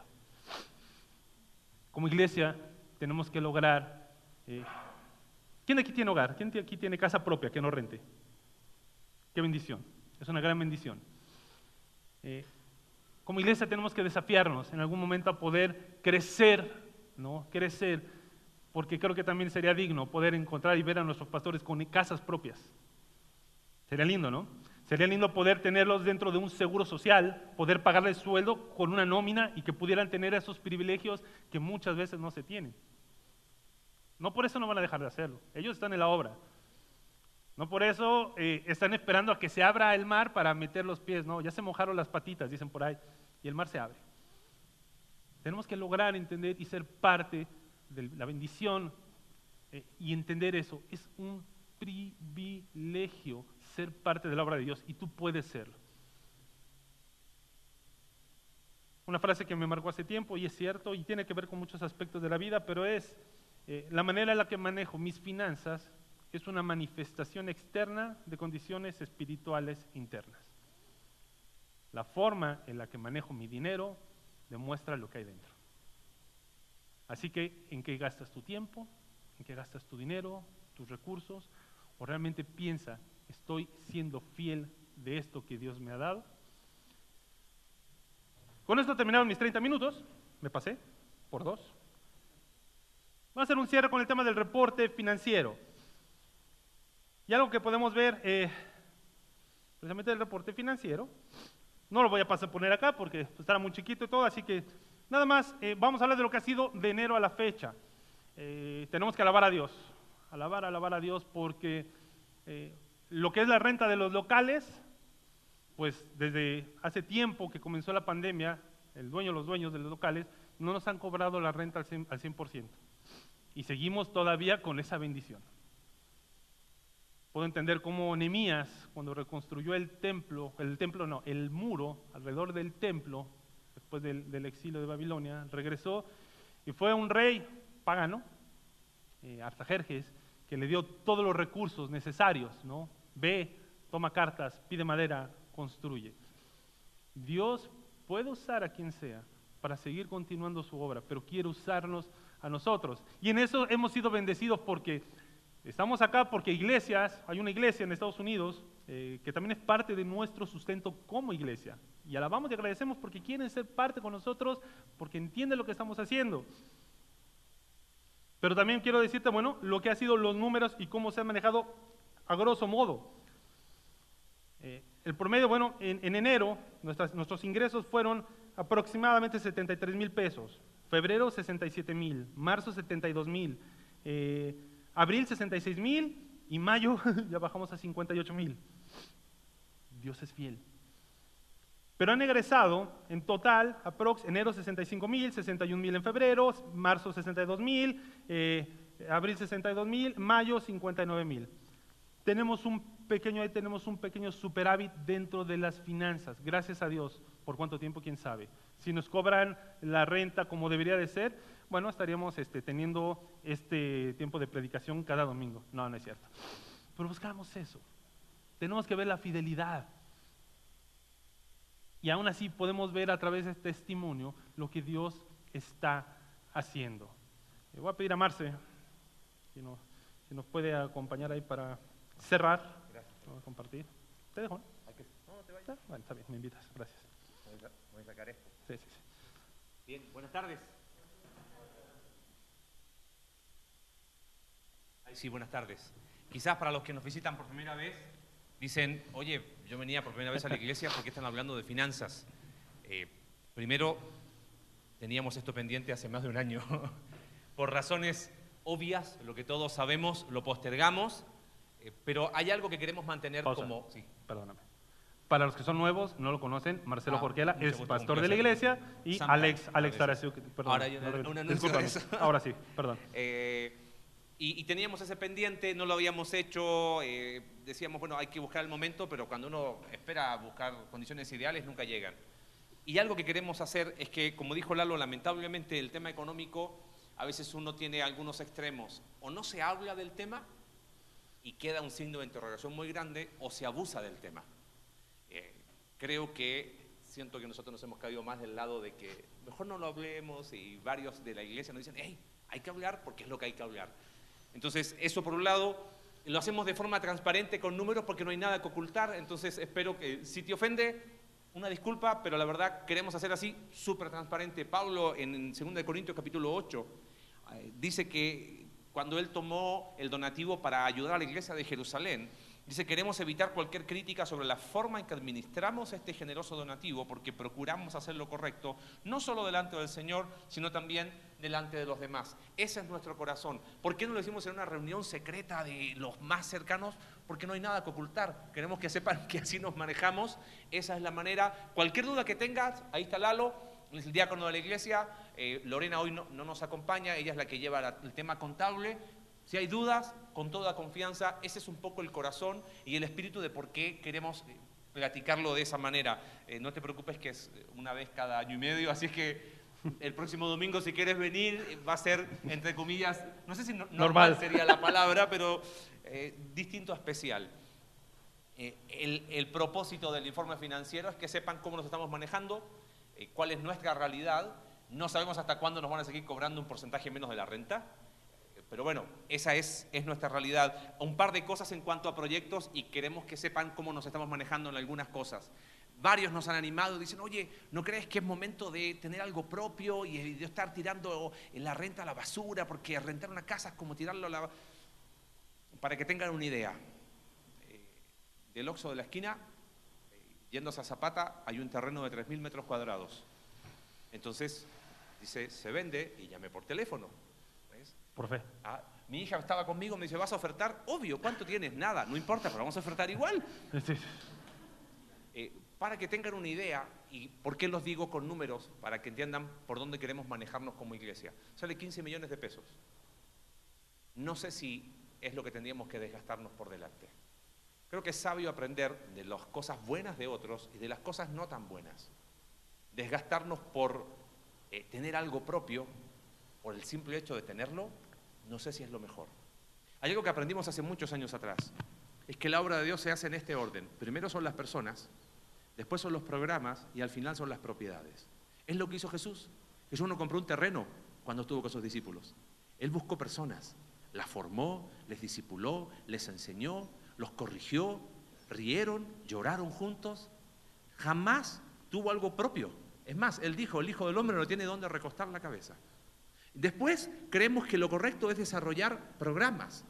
S1: Como iglesia tenemos que lograr... Eh, ¿Quién aquí tiene hogar? ¿Quién aquí tiene casa propia que no rente? Qué bendición, es una gran bendición. Eh, como iglesia tenemos que desafiarnos en algún momento a poder crecer, ¿no? Crecer, porque creo que también sería digno poder encontrar y ver a nuestros pastores con casas propias. Sería lindo, ¿no? Sería lindo poder tenerlos dentro de un seguro social, poder pagarles sueldo con una nómina y que pudieran tener esos privilegios que muchas veces no se tienen. No por eso no van a dejar de hacerlo. Ellos están en la obra. No por eso eh, están esperando a que se abra el mar para meter los pies. No, ya se mojaron las patitas, dicen por ahí, y el mar se abre. Tenemos que lograr entender y ser parte de la bendición eh, y entender eso. Es un privilegio ser parte de la obra de Dios y tú puedes serlo. Una frase que me marcó hace tiempo y es cierto y tiene que ver con muchos aspectos de la vida, pero es eh, la manera en la que manejo mis finanzas es una manifestación externa de condiciones espirituales internas. La forma en la que manejo mi dinero demuestra lo que hay dentro. Así que, ¿en qué gastas tu tiempo? ¿En qué gastas tu dinero, tus recursos? ¿O realmente piensa, estoy siendo fiel de esto que Dios me ha dado? Con esto terminaron mis 30 minutos. Me pasé por dos. Vamos a hacer un cierre con el tema del reporte financiero. Y algo que podemos ver, eh, precisamente el reporte financiero, no lo voy a pasar a poner acá porque pues, estará muy chiquito y todo, así que nada más eh, vamos a hablar de lo que ha sido de enero a la fecha. Eh, tenemos que alabar a Dios, alabar, alabar a Dios porque lo que es la renta de los locales, pues desde hace tiempo que comenzó la pandemia, el dueño, los dueños de los locales, no nos han cobrado la renta al 100%. Y seguimos todavía con esa bendición. Puedo entender cómo Nehemías, cuando reconstruyó el templo, el templo no, el muro alrededor del templo, después del, exilio de Babilonia, regresó y fue un rey pagano, eh, Artajerjes, que le dio todos los recursos necesarios, ¿no? Ve, toma cartas, pide madera, construye. Dios puede usar a quien sea para seguir continuando su obra, pero quiere usarnos a nosotros. Y en eso hemos sido bendecidos porque Estamos acá porque iglesias, hay una iglesia en Estados Unidos eh, que también es parte de nuestro sustento como iglesia. Y alabamos y agradecemos porque quieren ser parte con nosotros, porque entienden lo que estamos haciendo. Pero también quiero decirte, bueno, lo que han sido los números y cómo se han manejado a grosso modo. Eh, el promedio, bueno, en, enero nuestros ingresos fueron aproximadamente 73 mil pesos, febrero 67 mil, marzo 72 mil. Eh, Abril 66 mil y mayo ya bajamos a 58 mil. Dios es fiel. Pero han egresado en total, aprox, enero 65 mil, 61 mil en febrero, marzo 62 mil, eh, abril 62 mil, mayo 59 mil. Tenemos un pequeño, ahí tenemos un pequeño superávit dentro de las finanzas, gracias a Dios. ¿Por cuánto tiempo? ¿Quién sabe? Si nos cobran la renta como debería de ser, bueno, estaríamos este, teniendo este tiempo de predicación cada domingo. No, no es cierto. Pero buscamos eso. Tenemos que ver la fidelidad. Y aún así podemos ver a través de este testimonio lo que Dios está haciendo. Le voy a pedir a Marce si, nos puede acompañar ahí para cerrar. Gracias. Vamos a compartir. Te dejo. ¿no? te vayas. Bueno, está bien, me invitas. Gracias.
S2: Voy a sacar esto.
S1: Sí, sí, sí.
S2: Bien, buenas tardes. Sí, buenas tardes. Quizás para los que nos visitan por primera vez, dicen, oye, yo venía por primera vez a la iglesia porque están hablando de finanzas. Eh, primero, teníamos esto pendiente hace más de un año. por razones obvias, lo que todos sabemos, lo postergamos, eh, pero hay algo que queremos mantener como...
S1: Sí. Perdóname. Para los que son nuevos, no lo conocen, Marcelo ah, Jorquela es pastor de la iglesia y Alex, Alex Taraciuk, perdón.
S2: Ahora, no, un
S1: Ahora sí, perdón.
S2: Eh, y, teníamos ese pendiente, no lo habíamos hecho, eh, decíamos, bueno, hay que buscar el momento, pero cuando uno espera buscar condiciones ideales, nunca llegan. Y algo que queremos hacer es que, como dijo Lalo, lamentablemente el tema económico, a veces uno tiene algunos extremos. O no se habla del tema y queda un signo de interrogación muy grande, o se abusa del tema. Eh, creo que siento que nosotros nos hemos caído más del lado de que mejor no lo hablemos y varios de la iglesia nos dicen, hey, hay que hablar porque es lo que hay que hablar. Entonces, eso por un lado, lo hacemos de forma transparente con números porque no hay nada que ocultar. Entonces, espero que si te ofende, una disculpa, pero la verdad queremos hacer así súper transparente. Pablo en 2 Corintios capítulo 8 eh, dice que cuando él tomó el donativo para ayudar a la iglesia de Jerusalén, Dice, queremos evitar cualquier crítica sobre la forma en que administramos este generoso donativo porque procuramos hacer lo correcto, no solo delante del Señor, sino también delante de los demás. Ese es nuestro corazón. ¿Por qué no lo decimos en una reunión secreta de los más cercanos? Porque no hay nada que ocultar. Queremos que sepan que así nos manejamos. Esa es la manera. Cualquier duda que tengas, ahí está Lalo, el diácono de la iglesia. Eh, Lorena hoy no, nos acompaña, ella es la que lleva el tema contable Si hay dudas, con toda confianza, ese es un poco el corazón y el espíritu de por qué queremos eh, platicarlo de esa manera. Eh, no te preocupes que es una vez cada año y medio, así es que el próximo domingo si quieres venir eh, va a ser, entre comillas, no sé si normal, sería la palabra, pero distinto especial. El, el, propósito del informe financiero es que sepan cómo nos estamos manejando, cuál es nuestra realidad. No sabemos hasta cuándo nos van a seguir cobrando un porcentaje menos de la renta. Pero bueno, esa es, es, nuestra realidad. Un par de cosas en cuanto a proyectos y queremos que sepan cómo nos estamos manejando en algunas cosas. Varios nos han animado, dicen, oye, ¿no crees que es momento de tener algo propio y de estar tirando la renta a la basura? Porque rentar una casa es como tirarlo a la... Para que tengan una idea, eh, del Oxo de la esquina, eh, yéndose a Zapata, hay un terreno de 3.000 metros cuadrados. Entonces, dice, se vende y llame por teléfono
S1: por fe.
S2: Ah, mi hija estaba conmigo, me dice, ¿vas a ofertar? Obvio, ¿cuánto tienes? Nada, no importa, pero vamos a ofertar igual. Eh, para que tengan una idea, y por qué los digo con números, para que entiendan por dónde queremos manejarnos como iglesia. Sale 15 millones de pesos. No sé si es lo que tendríamos que desgastarnos por delante. Creo que es sabio aprender de las cosas buenas de otros y de las cosas no tan buenas. Desgastarnos por eh, tener algo propio, por el simple hecho de tenerlo, no sé si es lo mejor. Hay algo que aprendimos hace muchos años atrás, es que la obra de Dios se hace en este orden. Primero son las personas, después son los programas y al final son las propiedades. Es lo que hizo Jesús. Jesús no compró un terreno cuando estuvo con sus discípulos. Él buscó personas, las formó, les discipuló, les enseñó, los corrigió, rieron, lloraron juntos. Jamás tuvo algo propio. Es más, él dijo, el Hijo del Hombre no tiene dónde recostar la cabeza. Después creemos que lo correcto es desarrollar programas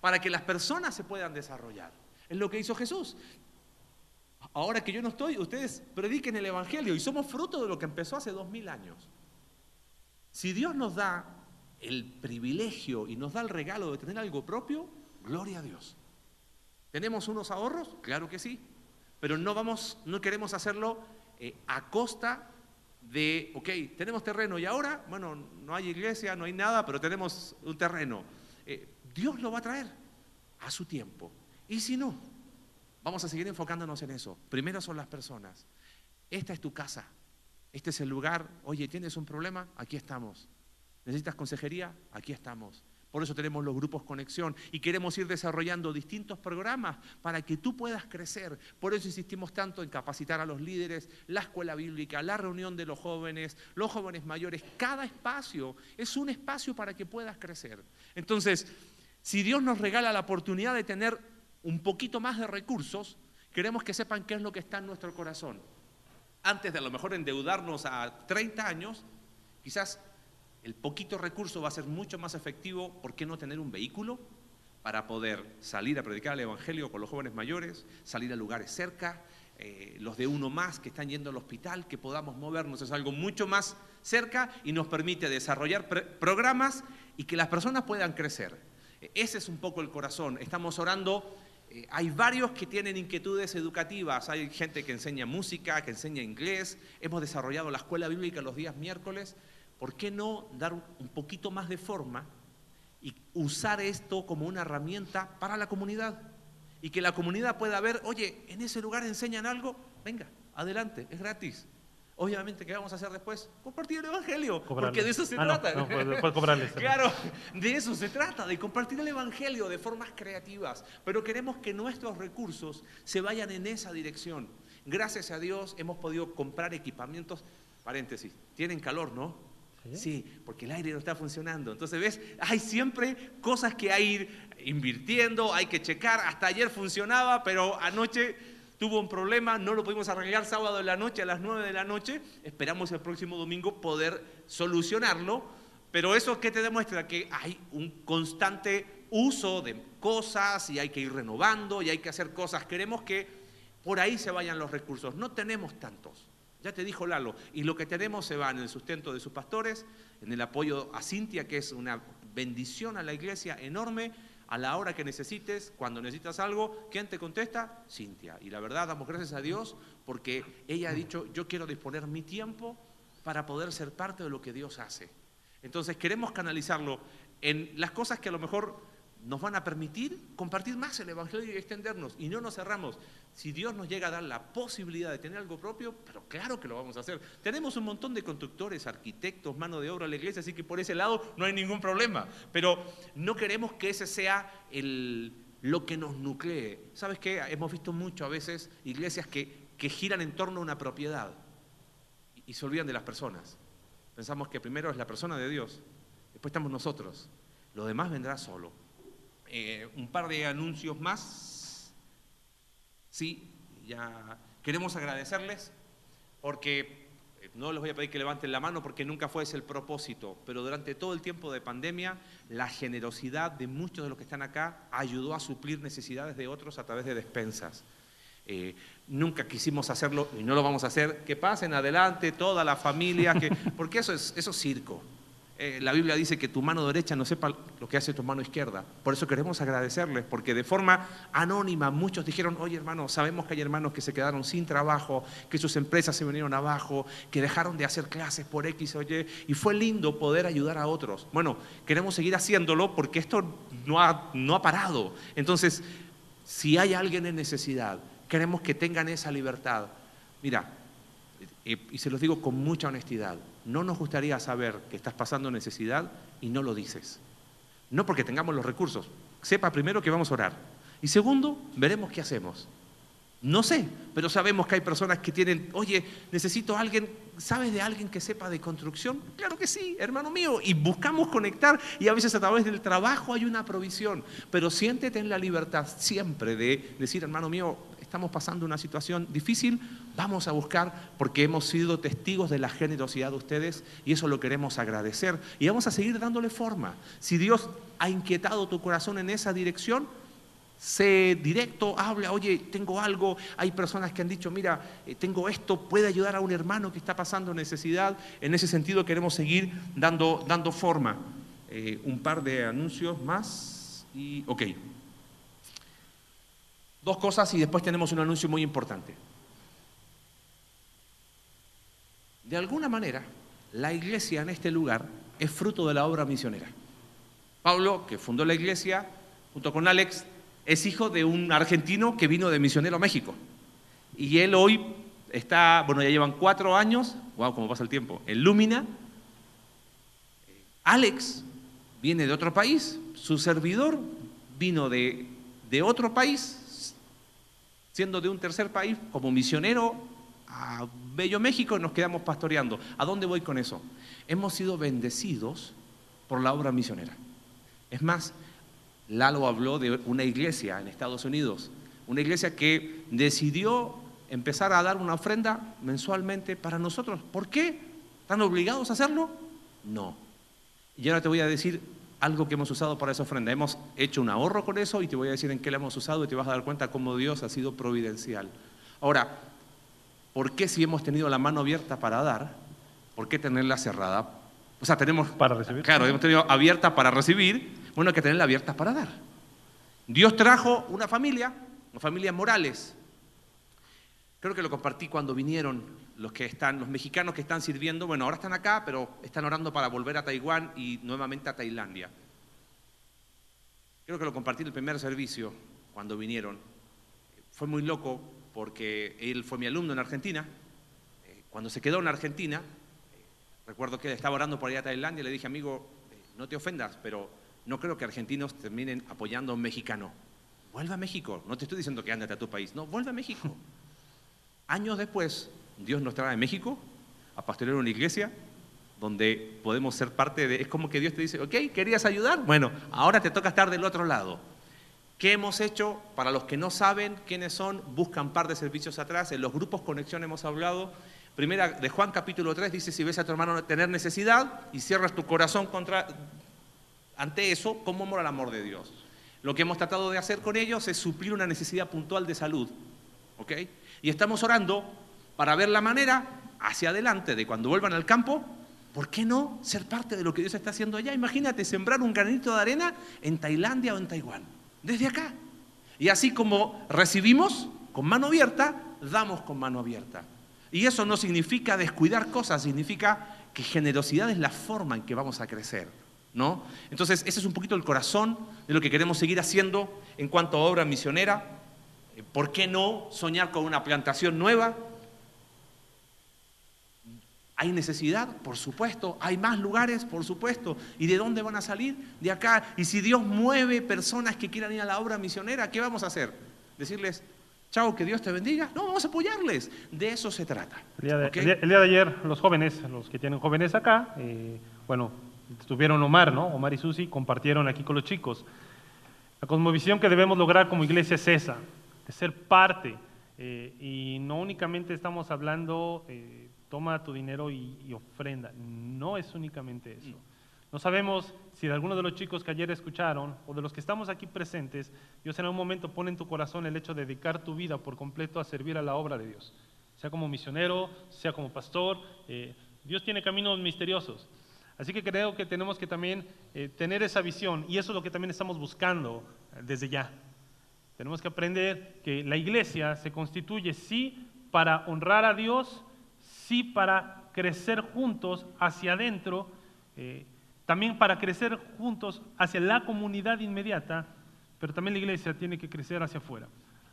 S2: para que las personas se puedan desarrollar. Es lo que hizo Jesús. Ahora que yo no estoy, ustedes prediquen el Evangelio y somos fruto de lo que empezó hace dos mil años. Si Dios nos da el privilegio y nos da el regalo de tener algo propio, gloria a Dios. ¿Tenemos unos ahorros? Claro que sí, pero no vamos, no queremos hacerlo eh, a costa de, ok, tenemos terreno y ahora, bueno, no hay iglesia, no hay nada, pero tenemos un terreno. Eh, Dios lo va a traer a su tiempo. Y si no, vamos a seguir enfocándonos en eso. Primero son las personas. Esta es tu casa. Este es el lugar. Oye, ¿tienes un problema? Aquí estamos. ¿Necesitas consejería? Aquí estamos. Por eso tenemos los grupos conexión y queremos ir desarrollando distintos programas para que tú puedas crecer. Por eso insistimos tanto en capacitar a los líderes, la escuela bíblica, la reunión de los jóvenes, los jóvenes mayores. Cada espacio es un espacio para que puedas crecer. Entonces, si Dios nos regala la oportunidad de tener un poquito más de recursos, queremos que sepan qué es lo que está en nuestro corazón. Antes de a lo mejor endeudarnos a 30 años, quizás el poquito recurso va a ser mucho más efectivo, ¿por qué no tener un vehículo? Para poder salir a predicar el Evangelio con los jóvenes mayores, salir a lugares cerca, eh, los de uno más que están yendo al hospital, que podamos movernos, es algo mucho más cerca y nos permite desarrollar programas y que las personas puedan crecer. Ese es un poco el corazón. Estamos orando, eh, hay varios que tienen inquietudes educativas, hay gente que enseña música, que enseña inglés, hemos desarrollado la escuela bíblica los días miércoles, ¿por qué no dar un poquito más de forma y usar esto como una herramienta para la comunidad? Y que la comunidad pueda ver, oye, en ese lugar enseñan algo, venga, adelante, es gratis. Obviamente, ¿qué vamos a hacer después? Compartir el Evangelio, porque de eso se ah, trata. claro, de eso se trata, de compartir el Evangelio de formas creativas. Pero queremos que nuestros recursos se vayan en esa dirección. Gracias a Dios hemos podido comprar equipamientos, paréntesis, tienen calor, ¿no? ¿Sí? porque el aire no está funcionando. Entonces, ¿ves? Hay siempre cosas que hay ir invirtiendo, hay que checar. Hasta ayer funcionaba, pero anoche tuvo un problema, no lo pudimos arreglar sábado de la noche a las 9 de la noche. Esperamos el próximo domingo poder solucionarlo. Pero eso que te demuestra que hay un constante uso de cosas y hay que ir renovando y hay que hacer cosas. Queremos que por ahí se vayan los recursos. No tenemos tantos. Ya te dijo Lalo, y lo que tenemos se va en el sustento de sus pastores, en el apoyo a Cintia, que es una bendición a la iglesia enorme, a la hora que necesites, cuando necesitas algo, ¿quién te contesta? Cintia. Y la verdad, damos gracias a Dios porque ella ha dicho, yo quiero disponer mi tiempo para poder ser parte de lo que Dios hace. Entonces queremos canalizarlo en las cosas que a lo mejor nos van a permitir compartir más el Evangelio y extendernos. Y no nos cerramos. Si Dios nos llega a dar la posibilidad de tener algo propio, pero claro que lo vamos a hacer. Tenemos un montón de constructores, arquitectos, mano de obra en la iglesia, así que por ese lado no hay ningún problema. Pero no queremos que ese sea el, lo que nos nuclee. ¿Sabes qué? Hemos visto mucho a veces iglesias que, que giran en torno a una propiedad y se olvidan de las personas. Pensamos que primero es la persona de Dios, después estamos nosotros. Lo demás vendrá solo. Eh, un par de anuncios más. Sí, ya queremos agradecerles porque eh, no les voy a pedir que levanten la mano porque nunca fue ese el propósito, pero durante todo el tiempo de pandemia, la generosidad de muchos de los que están acá ayudó a suplir necesidades de otros a través de despensas. Eh, nunca quisimos hacerlo y no lo vamos a hacer. Que pasen adelante toda la familia, que, porque eso es, eso es circo. Eh, la Biblia dice que tu mano derecha no sepa lo que hace tu mano izquierda. Por eso queremos agradecerles, porque de forma anónima muchos dijeron, oye hermano, sabemos que hay hermanos que se quedaron sin trabajo, que sus empresas se vinieron abajo, que dejaron de hacer clases por X o Y, y fue lindo poder ayudar a otros. Bueno, queremos seguir haciéndolo porque esto no ha, no ha parado. Entonces, si hay alguien en necesidad, queremos que tengan esa libertad. Mira, y se los digo con mucha honestidad, no nos gustaría saber que estás pasando necesidad y no lo dices. No porque tengamos los recursos. Sepa primero que vamos a orar. Y segundo, veremos qué hacemos. No sé, pero sabemos que hay personas que tienen, oye, necesito a alguien, ¿sabes de alguien que sepa de construcción? Claro que sí, hermano mío. Y buscamos conectar y a veces a través del trabajo hay una provisión. Pero siéntete en la libertad siempre de decir, hermano mío, estamos pasando una situación difícil, vamos a buscar porque hemos sido testigos de la generosidad de ustedes y eso lo queremos agradecer y vamos a seguir dándole forma. Si Dios ha inquietado tu corazón en esa dirección, sé directo, habla, oye, tengo algo, hay personas que han dicho, mira, eh, tengo esto, puede ayudar a un hermano que está pasando necesidad. En ese sentido queremos seguir dando, dando forma. Eh, un par de anuncios más y, ok. Dos cosas y después tenemos un anuncio muy importante. De alguna manera, la iglesia en este lugar es fruto de la obra misionera. Pablo, que fundó la iglesia, junto con Alex, es hijo de un argentino que vino de misionero a México. Y él hoy está, bueno, ya llevan cuatro años, wow, cómo pasa el tiempo, en Lumina. Alex viene de otro país, su servidor vino de, de otro país, siendo de un tercer país, como misionero a Bello México, nos quedamos pastoreando. ¿A dónde voy con eso? Hemos sido bendecidos por la obra misionera. Es más, Lalo habló de una iglesia en Estados Unidos, una iglesia que decidió empezar a dar una ofrenda mensualmente para nosotros. ¿Por qué? ¿Están obligados a hacerlo? No. Y ahora te voy a decir algo que hemos usado para esa ofrenda. Hemos hecho un ahorro con eso y te voy a decir en qué la hemos usado y te vas a dar cuenta cómo Dios ha sido providencial. Ahora, ¿por qué si hemos tenido la mano abierta para dar, por qué tenerla cerrada? O sea, tenemos...
S1: Para recibir.
S2: Claro, hemos tenido abierta para recibir, bueno, hay que tenerla abierta para dar. Dios trajo una familia, una familia Morales. Creo que lo compartí cuando vinieron los que están, los mexicanos que están sirviendo, bueno, ahora están acá, pero están orando para volver a Taiwán y nuevamente a Tailandia. Creo que lo compartí en el primer servicio cuando vinieron. Fue muy loco porque él fue mi alumno en Argentina. Eh, cuando se quedó en Argentina, eh, recuerdo que estaba orando por allá a Tailandia y le dije, amigo, eh, no te ofendas, pero no creo que argentinos terminen apoyando a un mexicano. Vuelve a México. No te estoy diciendo que andate a tu país. No, vuelve a México. Años después, Dios nos trae a México a pastorear una iglesia donde podemos ser parte de... Es como que Dios te dice, ok, ¿querías ayudar? Bueno, ahora te toca estar del otro lado. ¿Qué hemos hecho? Para los que no saben quiénes son, buscan par de servicios atrás. En los grupos Conexión hemos hablado. Primera de Juan capítulo 3 dice, si ves a tu hermano tener necesidad y cierras tu corazón contra, ante eso, ¿cómo mora el amor de Dios? Lo que hemos tratado de hacer con ellos es suplir una necesidad puntual de salud. ¿ok? Y estamos orando para ver la manera hacia adelante de cuando vuelvan al campo, ¿por qué no ser parte de lo que Dios está haciendo allá? Imagínate sembrar un granito de arena en Tailandia o en Taiwán, desde acá. Y así como recibimos con mano abierta, damos con mano abierta. Y eso no significa descuidar cosas, significa que generosidad es la forma en que vamos a crecer. ¿no? Entonces, ese es un poquito el corazón de lo que queremos seguir haciendo en cuanto a obra misionera. ¿Por qué no soñar con una plantación nueva? ¿Hay necesidad? Por supuesto. ¿Hay más lugares? Por supuesto. ¿Y de dónde van a salir? De acá. Y si Dios mueve personas que quieran ir a la obra misionera, ¿qué vamos a hacer? Decirles, chao, que Dios te bendiga. No, vamos a apoyarles. De eso se trata.
S1: El día de, ayer, los jóvenes, los que tienen jóvenes acá, eh, bueno, estuvieron Omar, ¿no? Omar y Susi compartieron aquí con los chicos. La cosmovisión que debemos lograr como iglesia es esa, de ser parte. Eh, y no únicamente estamos hablando... Eh, toma tu dinero y, ofrenda. No es únicamente eso. No sabemos si de alguno de los chicos que ayer escucharon o de los que estamos aquí presentes, Dios en algún momento pone en tu corazón el hecho de dedicar tu vida por completo a servir a la obra de Dios. Sea como misionero, sea como pastor, eh, Dios tiene caminos misteriosos. Así que creo que tenemos que también eh, tener esa visión y eso es lo que también estamos buscando eh, desde ya. Tenemos que aprender que la iglesia se constituye sí para honrar a Dios, sí para crecer juntos hacia adentro, eh, también para crecer juntos hacia la comunidad inmediata, pero también la iglesia tiene que crecer hacia afuera.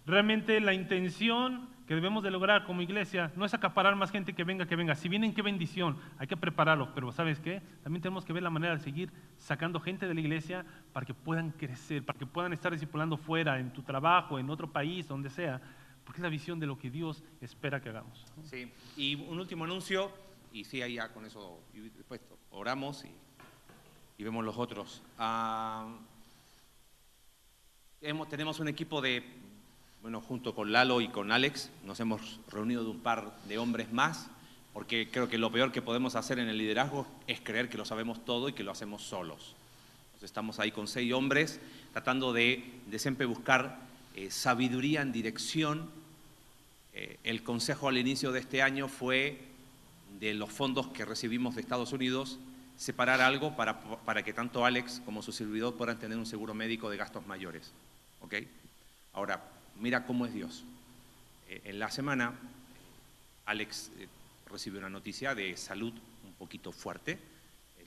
S1: Realmente la intención que debemos de lograr como iglesia no es acaparar más gente que venga, que venga. Si vienen, qué bendición, hay que prepararlos, pero ¿sabes qué? También tenemos que ver la manera de seguir sacando gente de la iglesia para que puedan crecer, para que puedan estar discipulando fuera, en tu trabajo, en otro país, donde sea, porque es la visión de lo que Dios espera que hagamos.
S2: Sí, y un último anuncio, y sí, ahí ya con eso, y después oramos y, vemos los otros. Ah, hemos, tenemos un equipo de, bueno, junto con Lalo y con Alex, nos hemos reunido de un par de hombres más, porque creo que lo peor que podemos hacer en el liderazgo es creer que lo sabemos todo y que lo hacemos solos. estamos ahí con seis hombres tratando de, de siempre buscar eh, sabiduría en dirección eh, el consejo al inicio de este año fue de los fondos que recibimos de Estados Unidos, separar algo para, para que tanto Alex como su servidor puedan tener un seguro médico de gastos mayores. ¿Ok? Ahora, mira cómo es Dios. Eh, en la semana, Alex eh, recibió una noticia de salud un poquito fuerte.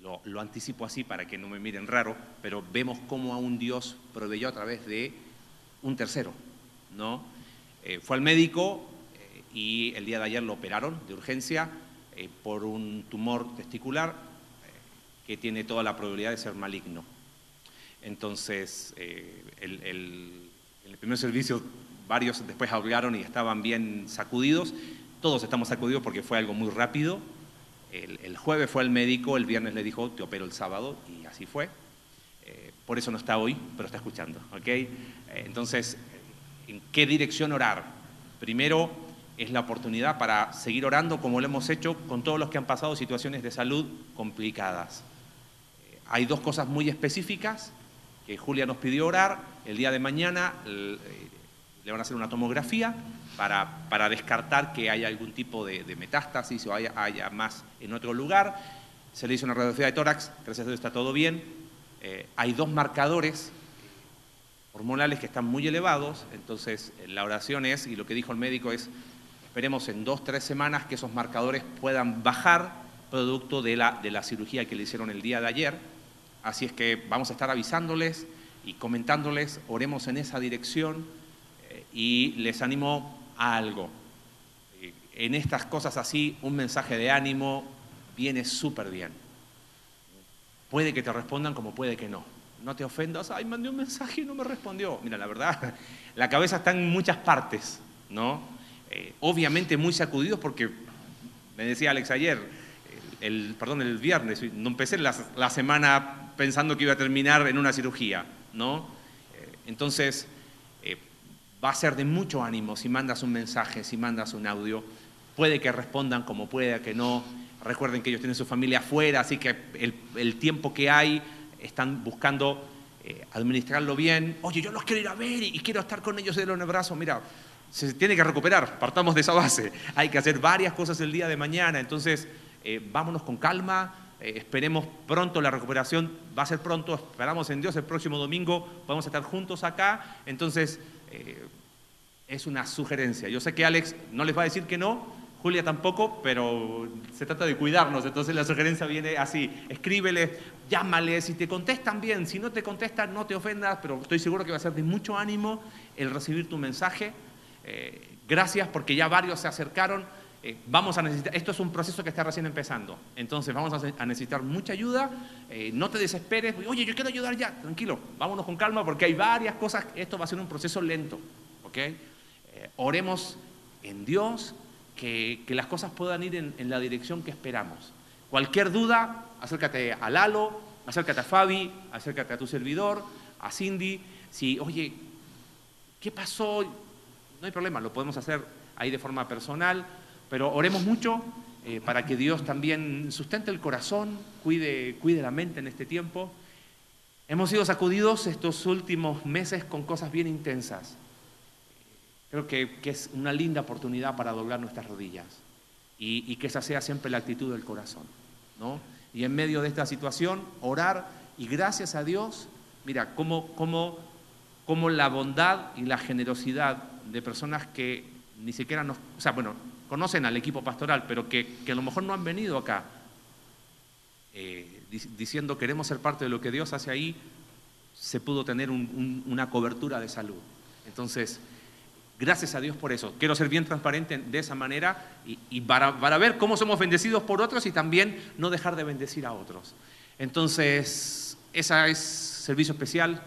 S2: Lo, lo, anticipo así para que no me miren raro, pero vemos cómo a un Dios proveyó a través de un tercero, ¿no? fue al médico, y el día de ayer lo operaron de urgencia eh, por un tumor testicular eh, que tiene toda la probabilidad de ser maligno. Entonces, eh, el, en el primer servicio varios después hablaron y estaban bien sacudidos. Todos estamos sacudidos porque fue algo muy rápido. El, jueves fue al médico, el viernes le dijo, te opero el sábado, y así fue. por eso no está hoy, pero está escuchando. ¿okay? entonces, ¿en qué dirección orar? Primero, es la oportunidad para seguir orando como lo hemos hecho con todos los que han pasado situaciones de salud complicadas. Eh, hay dos cosas muy específicas que Julia nos pidió orar. El día de mañana eh, le van a hacer una tomografía para, para descartar que haya algún tipo de, metástasis o haya, haya, más en otro lugar. Se le hizo una radiografía de tórax, gracias a Dios está todo bien. Eh, hay dos marcadores hormonales que están muy elevados, entonces la oración es, y lo que dijo el médico es, Esperemos en dos, tres semanas que esos marcadores puedan bajar producto de la, de la cirugía que le hicieron el día de ayer. Así es que vamos a estar avisándoles y comentándoles, oremos en esa dirección eh, y les animo a algo. Eh, en estas cosas así, un mensaje de ánimo viene súper bien. Puede que te respondan como puede que no. No te ofendas, ay, mandé un mensaje y no me respondió. Mira, la verdad, la cabeza está en muchas partes, ¿no? Eh, obviamente muy sacudidos porque, me decía Alex ayer, el, perdón, el viernes, no empecé la, semana pensando que iba a terminar en una cirugía, ¿no? Eh, entonces, eh, va a ser de mucho ánimo si mandas un mensaje, si mandas un audio, puede que respondan como pueda, que no, recuerden que ellos tienen su familia afuera, así que el, tiempo que hay están buscando administrarlo bien, oye, yo los quiero ir a ver y, quiero estar con ellos de los brazos, mira, se tiene que recuperar, partamos de esa base. Hay que hacer varias cosas el día de mañana, entonces eh, vámonos con calma, eh, esperemos pronto la recuperación, va a ser pronto, esperamos en Dios el próximo domingo, vamos a estar juntos acá, entonces eh, es una sugerencia. Yo sé que Alex no les va a decir que no, Julia tampoco, pero se trata de cuidarnos. Entonces la sugerencia viene así, escríbele, llámale, si te contestan bien, si no te contestan no te ofendas, pero estoy seguro que va a ser de mucho ánimo el recibir tu mensaje. Eh, gracias porque ya varios se acercaron. Eh, vamos a necesitar, esto es un proceso que está recién empezando, entonces vamos a, necesitar mucha ayuda, eh, no te desesperes, oye, yo quiero ayudar ya, tranquilo, vámonos con calma porque hay varias cosas, esto va a ser un proceso lento, ¿ok? oremos en Dios, que, las cosas puedan ir en, la dirección que esperamos. Cualquier duda, acércate a Lalo, acércate a Fabi, acércate a tu servidor, a Cindy. Si, oye, ¿qué pasó? No hay problema, lo podemos hacer ahí de forma personal, pero oremos mucho eh, para que Dios también sustente el corazón, cuide, cuide la mente en este tiempo. Hemos sido sacudidos estos últimos meses con cosas bien intensas. Creo que, es una linda oportunidad para doblar nuestras rodillas y, que esa sea siempre la actitud del corazón. ¿no? Y en medio de esta situación, orar y gracias a Dios, mira, cómo, cómo, cómo la bondad y la generosidad de personas que ni siquiera nos, o sea, bueno, conocen al equipo pastoral, pero que, a lo mejor no han venido acá eh, diciendo queremos ser parte de lo que Dios hace ahí, se pudo tener una cobertura de salud. Entonces, Gracias a Dios por eso. Quiero ser bien transparente de esa manera y, para, ver cómo somos bendecidos por otros y también no dejar de bendecir a otros. Entonces, esa es servicio especial.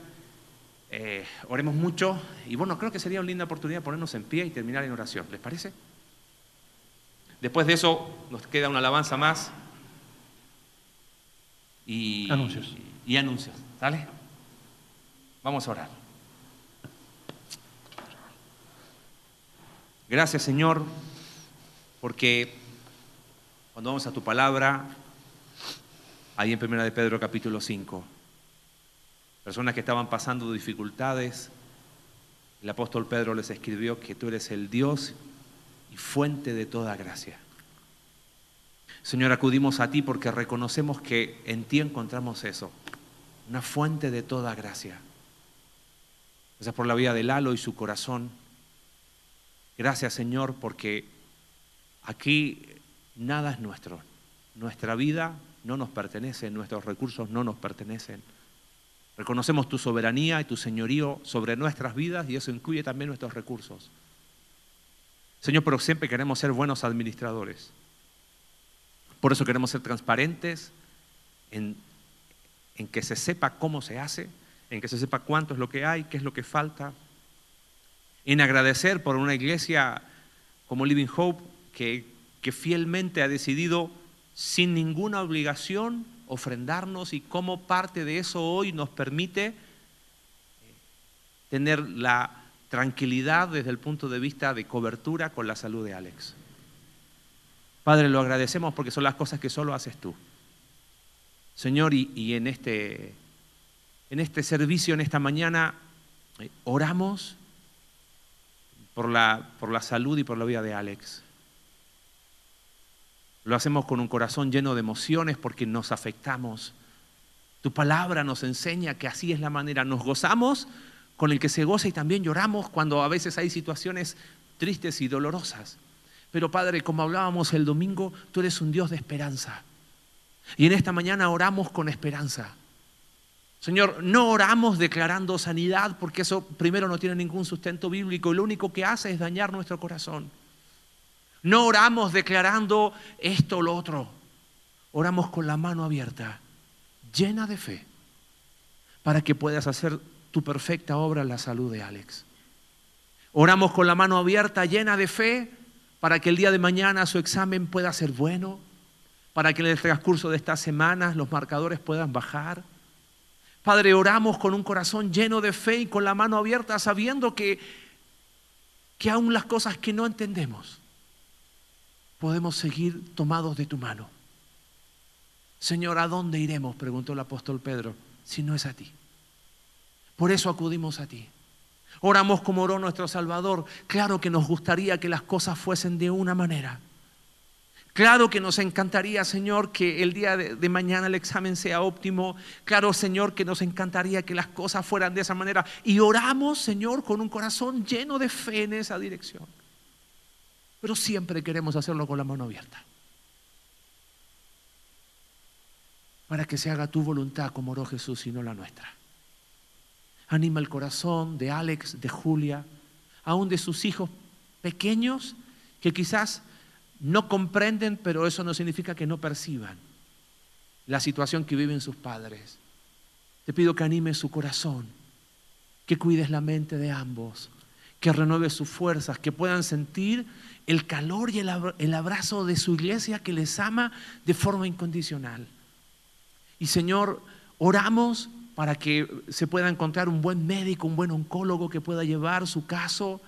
S2: Eh, oremos mucho y bueno, creo que sería una linda oportunidad ponernos en pie y terminar en oración. ¿Les parece? Después de eso nos queda una alabanza más y
S1: anuncios.
S2: Y, y anuncios. ¿Sale? Vamos a orar. Gracias Señor, porque cuando vamos a tu palabra, ahí en Primera de Pedro capítulo 5, personas que estaban pasando dificultades, el apóstol Pedro les escribió que tú eres el Dios y fuente de toda gracia. Señor, acudimos a ti porque reconocemos que en ti encontramos eso, una fuente de toda gracia. Gracias por la vida de Lalo y su corazón. Gracias Señor porque aquí nada es nuestro. Nuestra vida no nos pertenece, nuestros recursos no nos pertenecen. Reconocemos tu soberanía y tu señorío sobre nuestras vidas y eso incluye también nuestros recursos. Señor, pero siempre queremos ser buenos administradores. Por eso queremos ser transparentes en, que se sepa cómo se hace, en que se sepa cuánto es lo que hay, qué es lo que falta, en agradecer por una iglesia como Living Hope que, que fielmente ha decidido sin ninguna obligación ofrendarnos y cómo parte de eso hoy nos permite eh, tener la tranquilidad desde el punto de vista de cobertura con la salud de Alex. Padre, lo agradecemos porque son las cosas que solo haces tú. Señor, y, en, este, en este servicio, en esta mañana, eh, oramos por la, por la salud y por la vida de Alex. Lo hacemos con un corazón lleno de emociones porque nos afectamos. Tu palabra nos enseña que así es la manera. Nos gozamos con el que se goza y también lloramos cuando a veces hay situaciones tristes y dolorosas. Pero Padre, como hablábamos el domingo, tú eres un Dios de esperanza. Y en esta mañana oramos con esperanza. Señor, no oramos declarando sanidad porque eso primero no tiene ningún sustento bíblico y lo único que hace es dañar nuestro corazón. No oramos declarando esto o lo otro. Oramos con la mano abierta, llena de fe, para que puedas hacer tu perfecta obra en la salud de Alex. Oramos con la mano abierta, llena de fe, para que el día de mañana su examen pueda ser bueno, para que en el transcurso de estas semanas los marcadores puedan bajar Padre, oramos con un corazón lleno de fe y con la mano abierta, sabiendo que, que aún las cosas que no entendemos, podemos seguir tomados de tu mano. Señor, ¿a dónde iremos? preguntó el apóstol Pedro, si no es a ti. Por eso acudimos a ti. Oramos como oró nuestro Salvador. Claro que nos gustaría que las cosas fuesen de una manera. Claro que nos encantaría, Señor, que el día de, mañana el examen sea óptimo. Claro, Señor, que nos encantaría que las cosas fueran de esa manera. Y oramos, Señor, con un corazón lleno de fe en esa dirección. Pero siempre queremos hacerlo con la mano abierta. Para que se haga tu voluntad como oró Jesús y no la nuestra. Anima el corazón de Alex, de Julia, aún de sus hijos pequeños que quizás no comprenden, pero eso no significa que no perciban la situación que viven sus padres. Te pido que animes su corazón, que cuides la mente de ambos, que renueves sus fuerzas, que puedan sentir el calor y el abrazo de su iglesia que les ama de forma incondicional. Y Señor, oramos para que se pueda encontrar un buen médico, un buen oncólogo que pueda llevar su caso.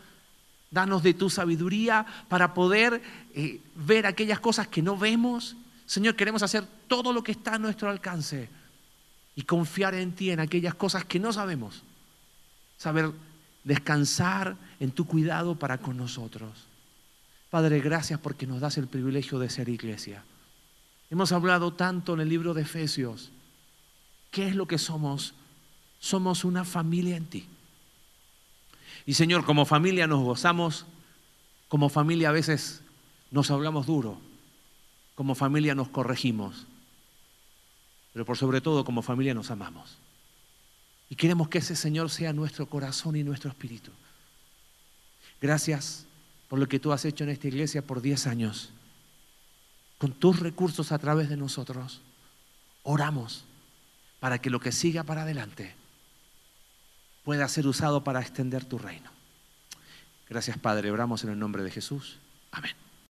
S2: Danos de tu sabiduría para poder eh, ver aquellas cosas que no vemos. Señor, queremos hacer todo lo que está a nuestro alcance y confiar en ti en aquellas cosas que no sabemos. Saber descansar en tu cuidado para con nosotros. Padre, gracias porque nos das el privilegio de ser iglesia. Hemos hablado tanto en el libro de Efesios ¿Qué es lo que somos? Somos una familia en ti. Y Señor, como familia nos gozamos, como familia a veces nos hablamos duro, como familia nos corregimos, pero por sobre todo como familia nos amamos. Y queremos que ese Señor sea nuestro corazón y nuestro espíritu. Gracias por lo que tú has hecho en esta iglesia por 10 años. Con tus recursos a través de nosotros, oramos para que lo que siga para adelante pueda ser usado para extender tu reino. Gracias Padre, oramos en el nombre de Jesús. Amén.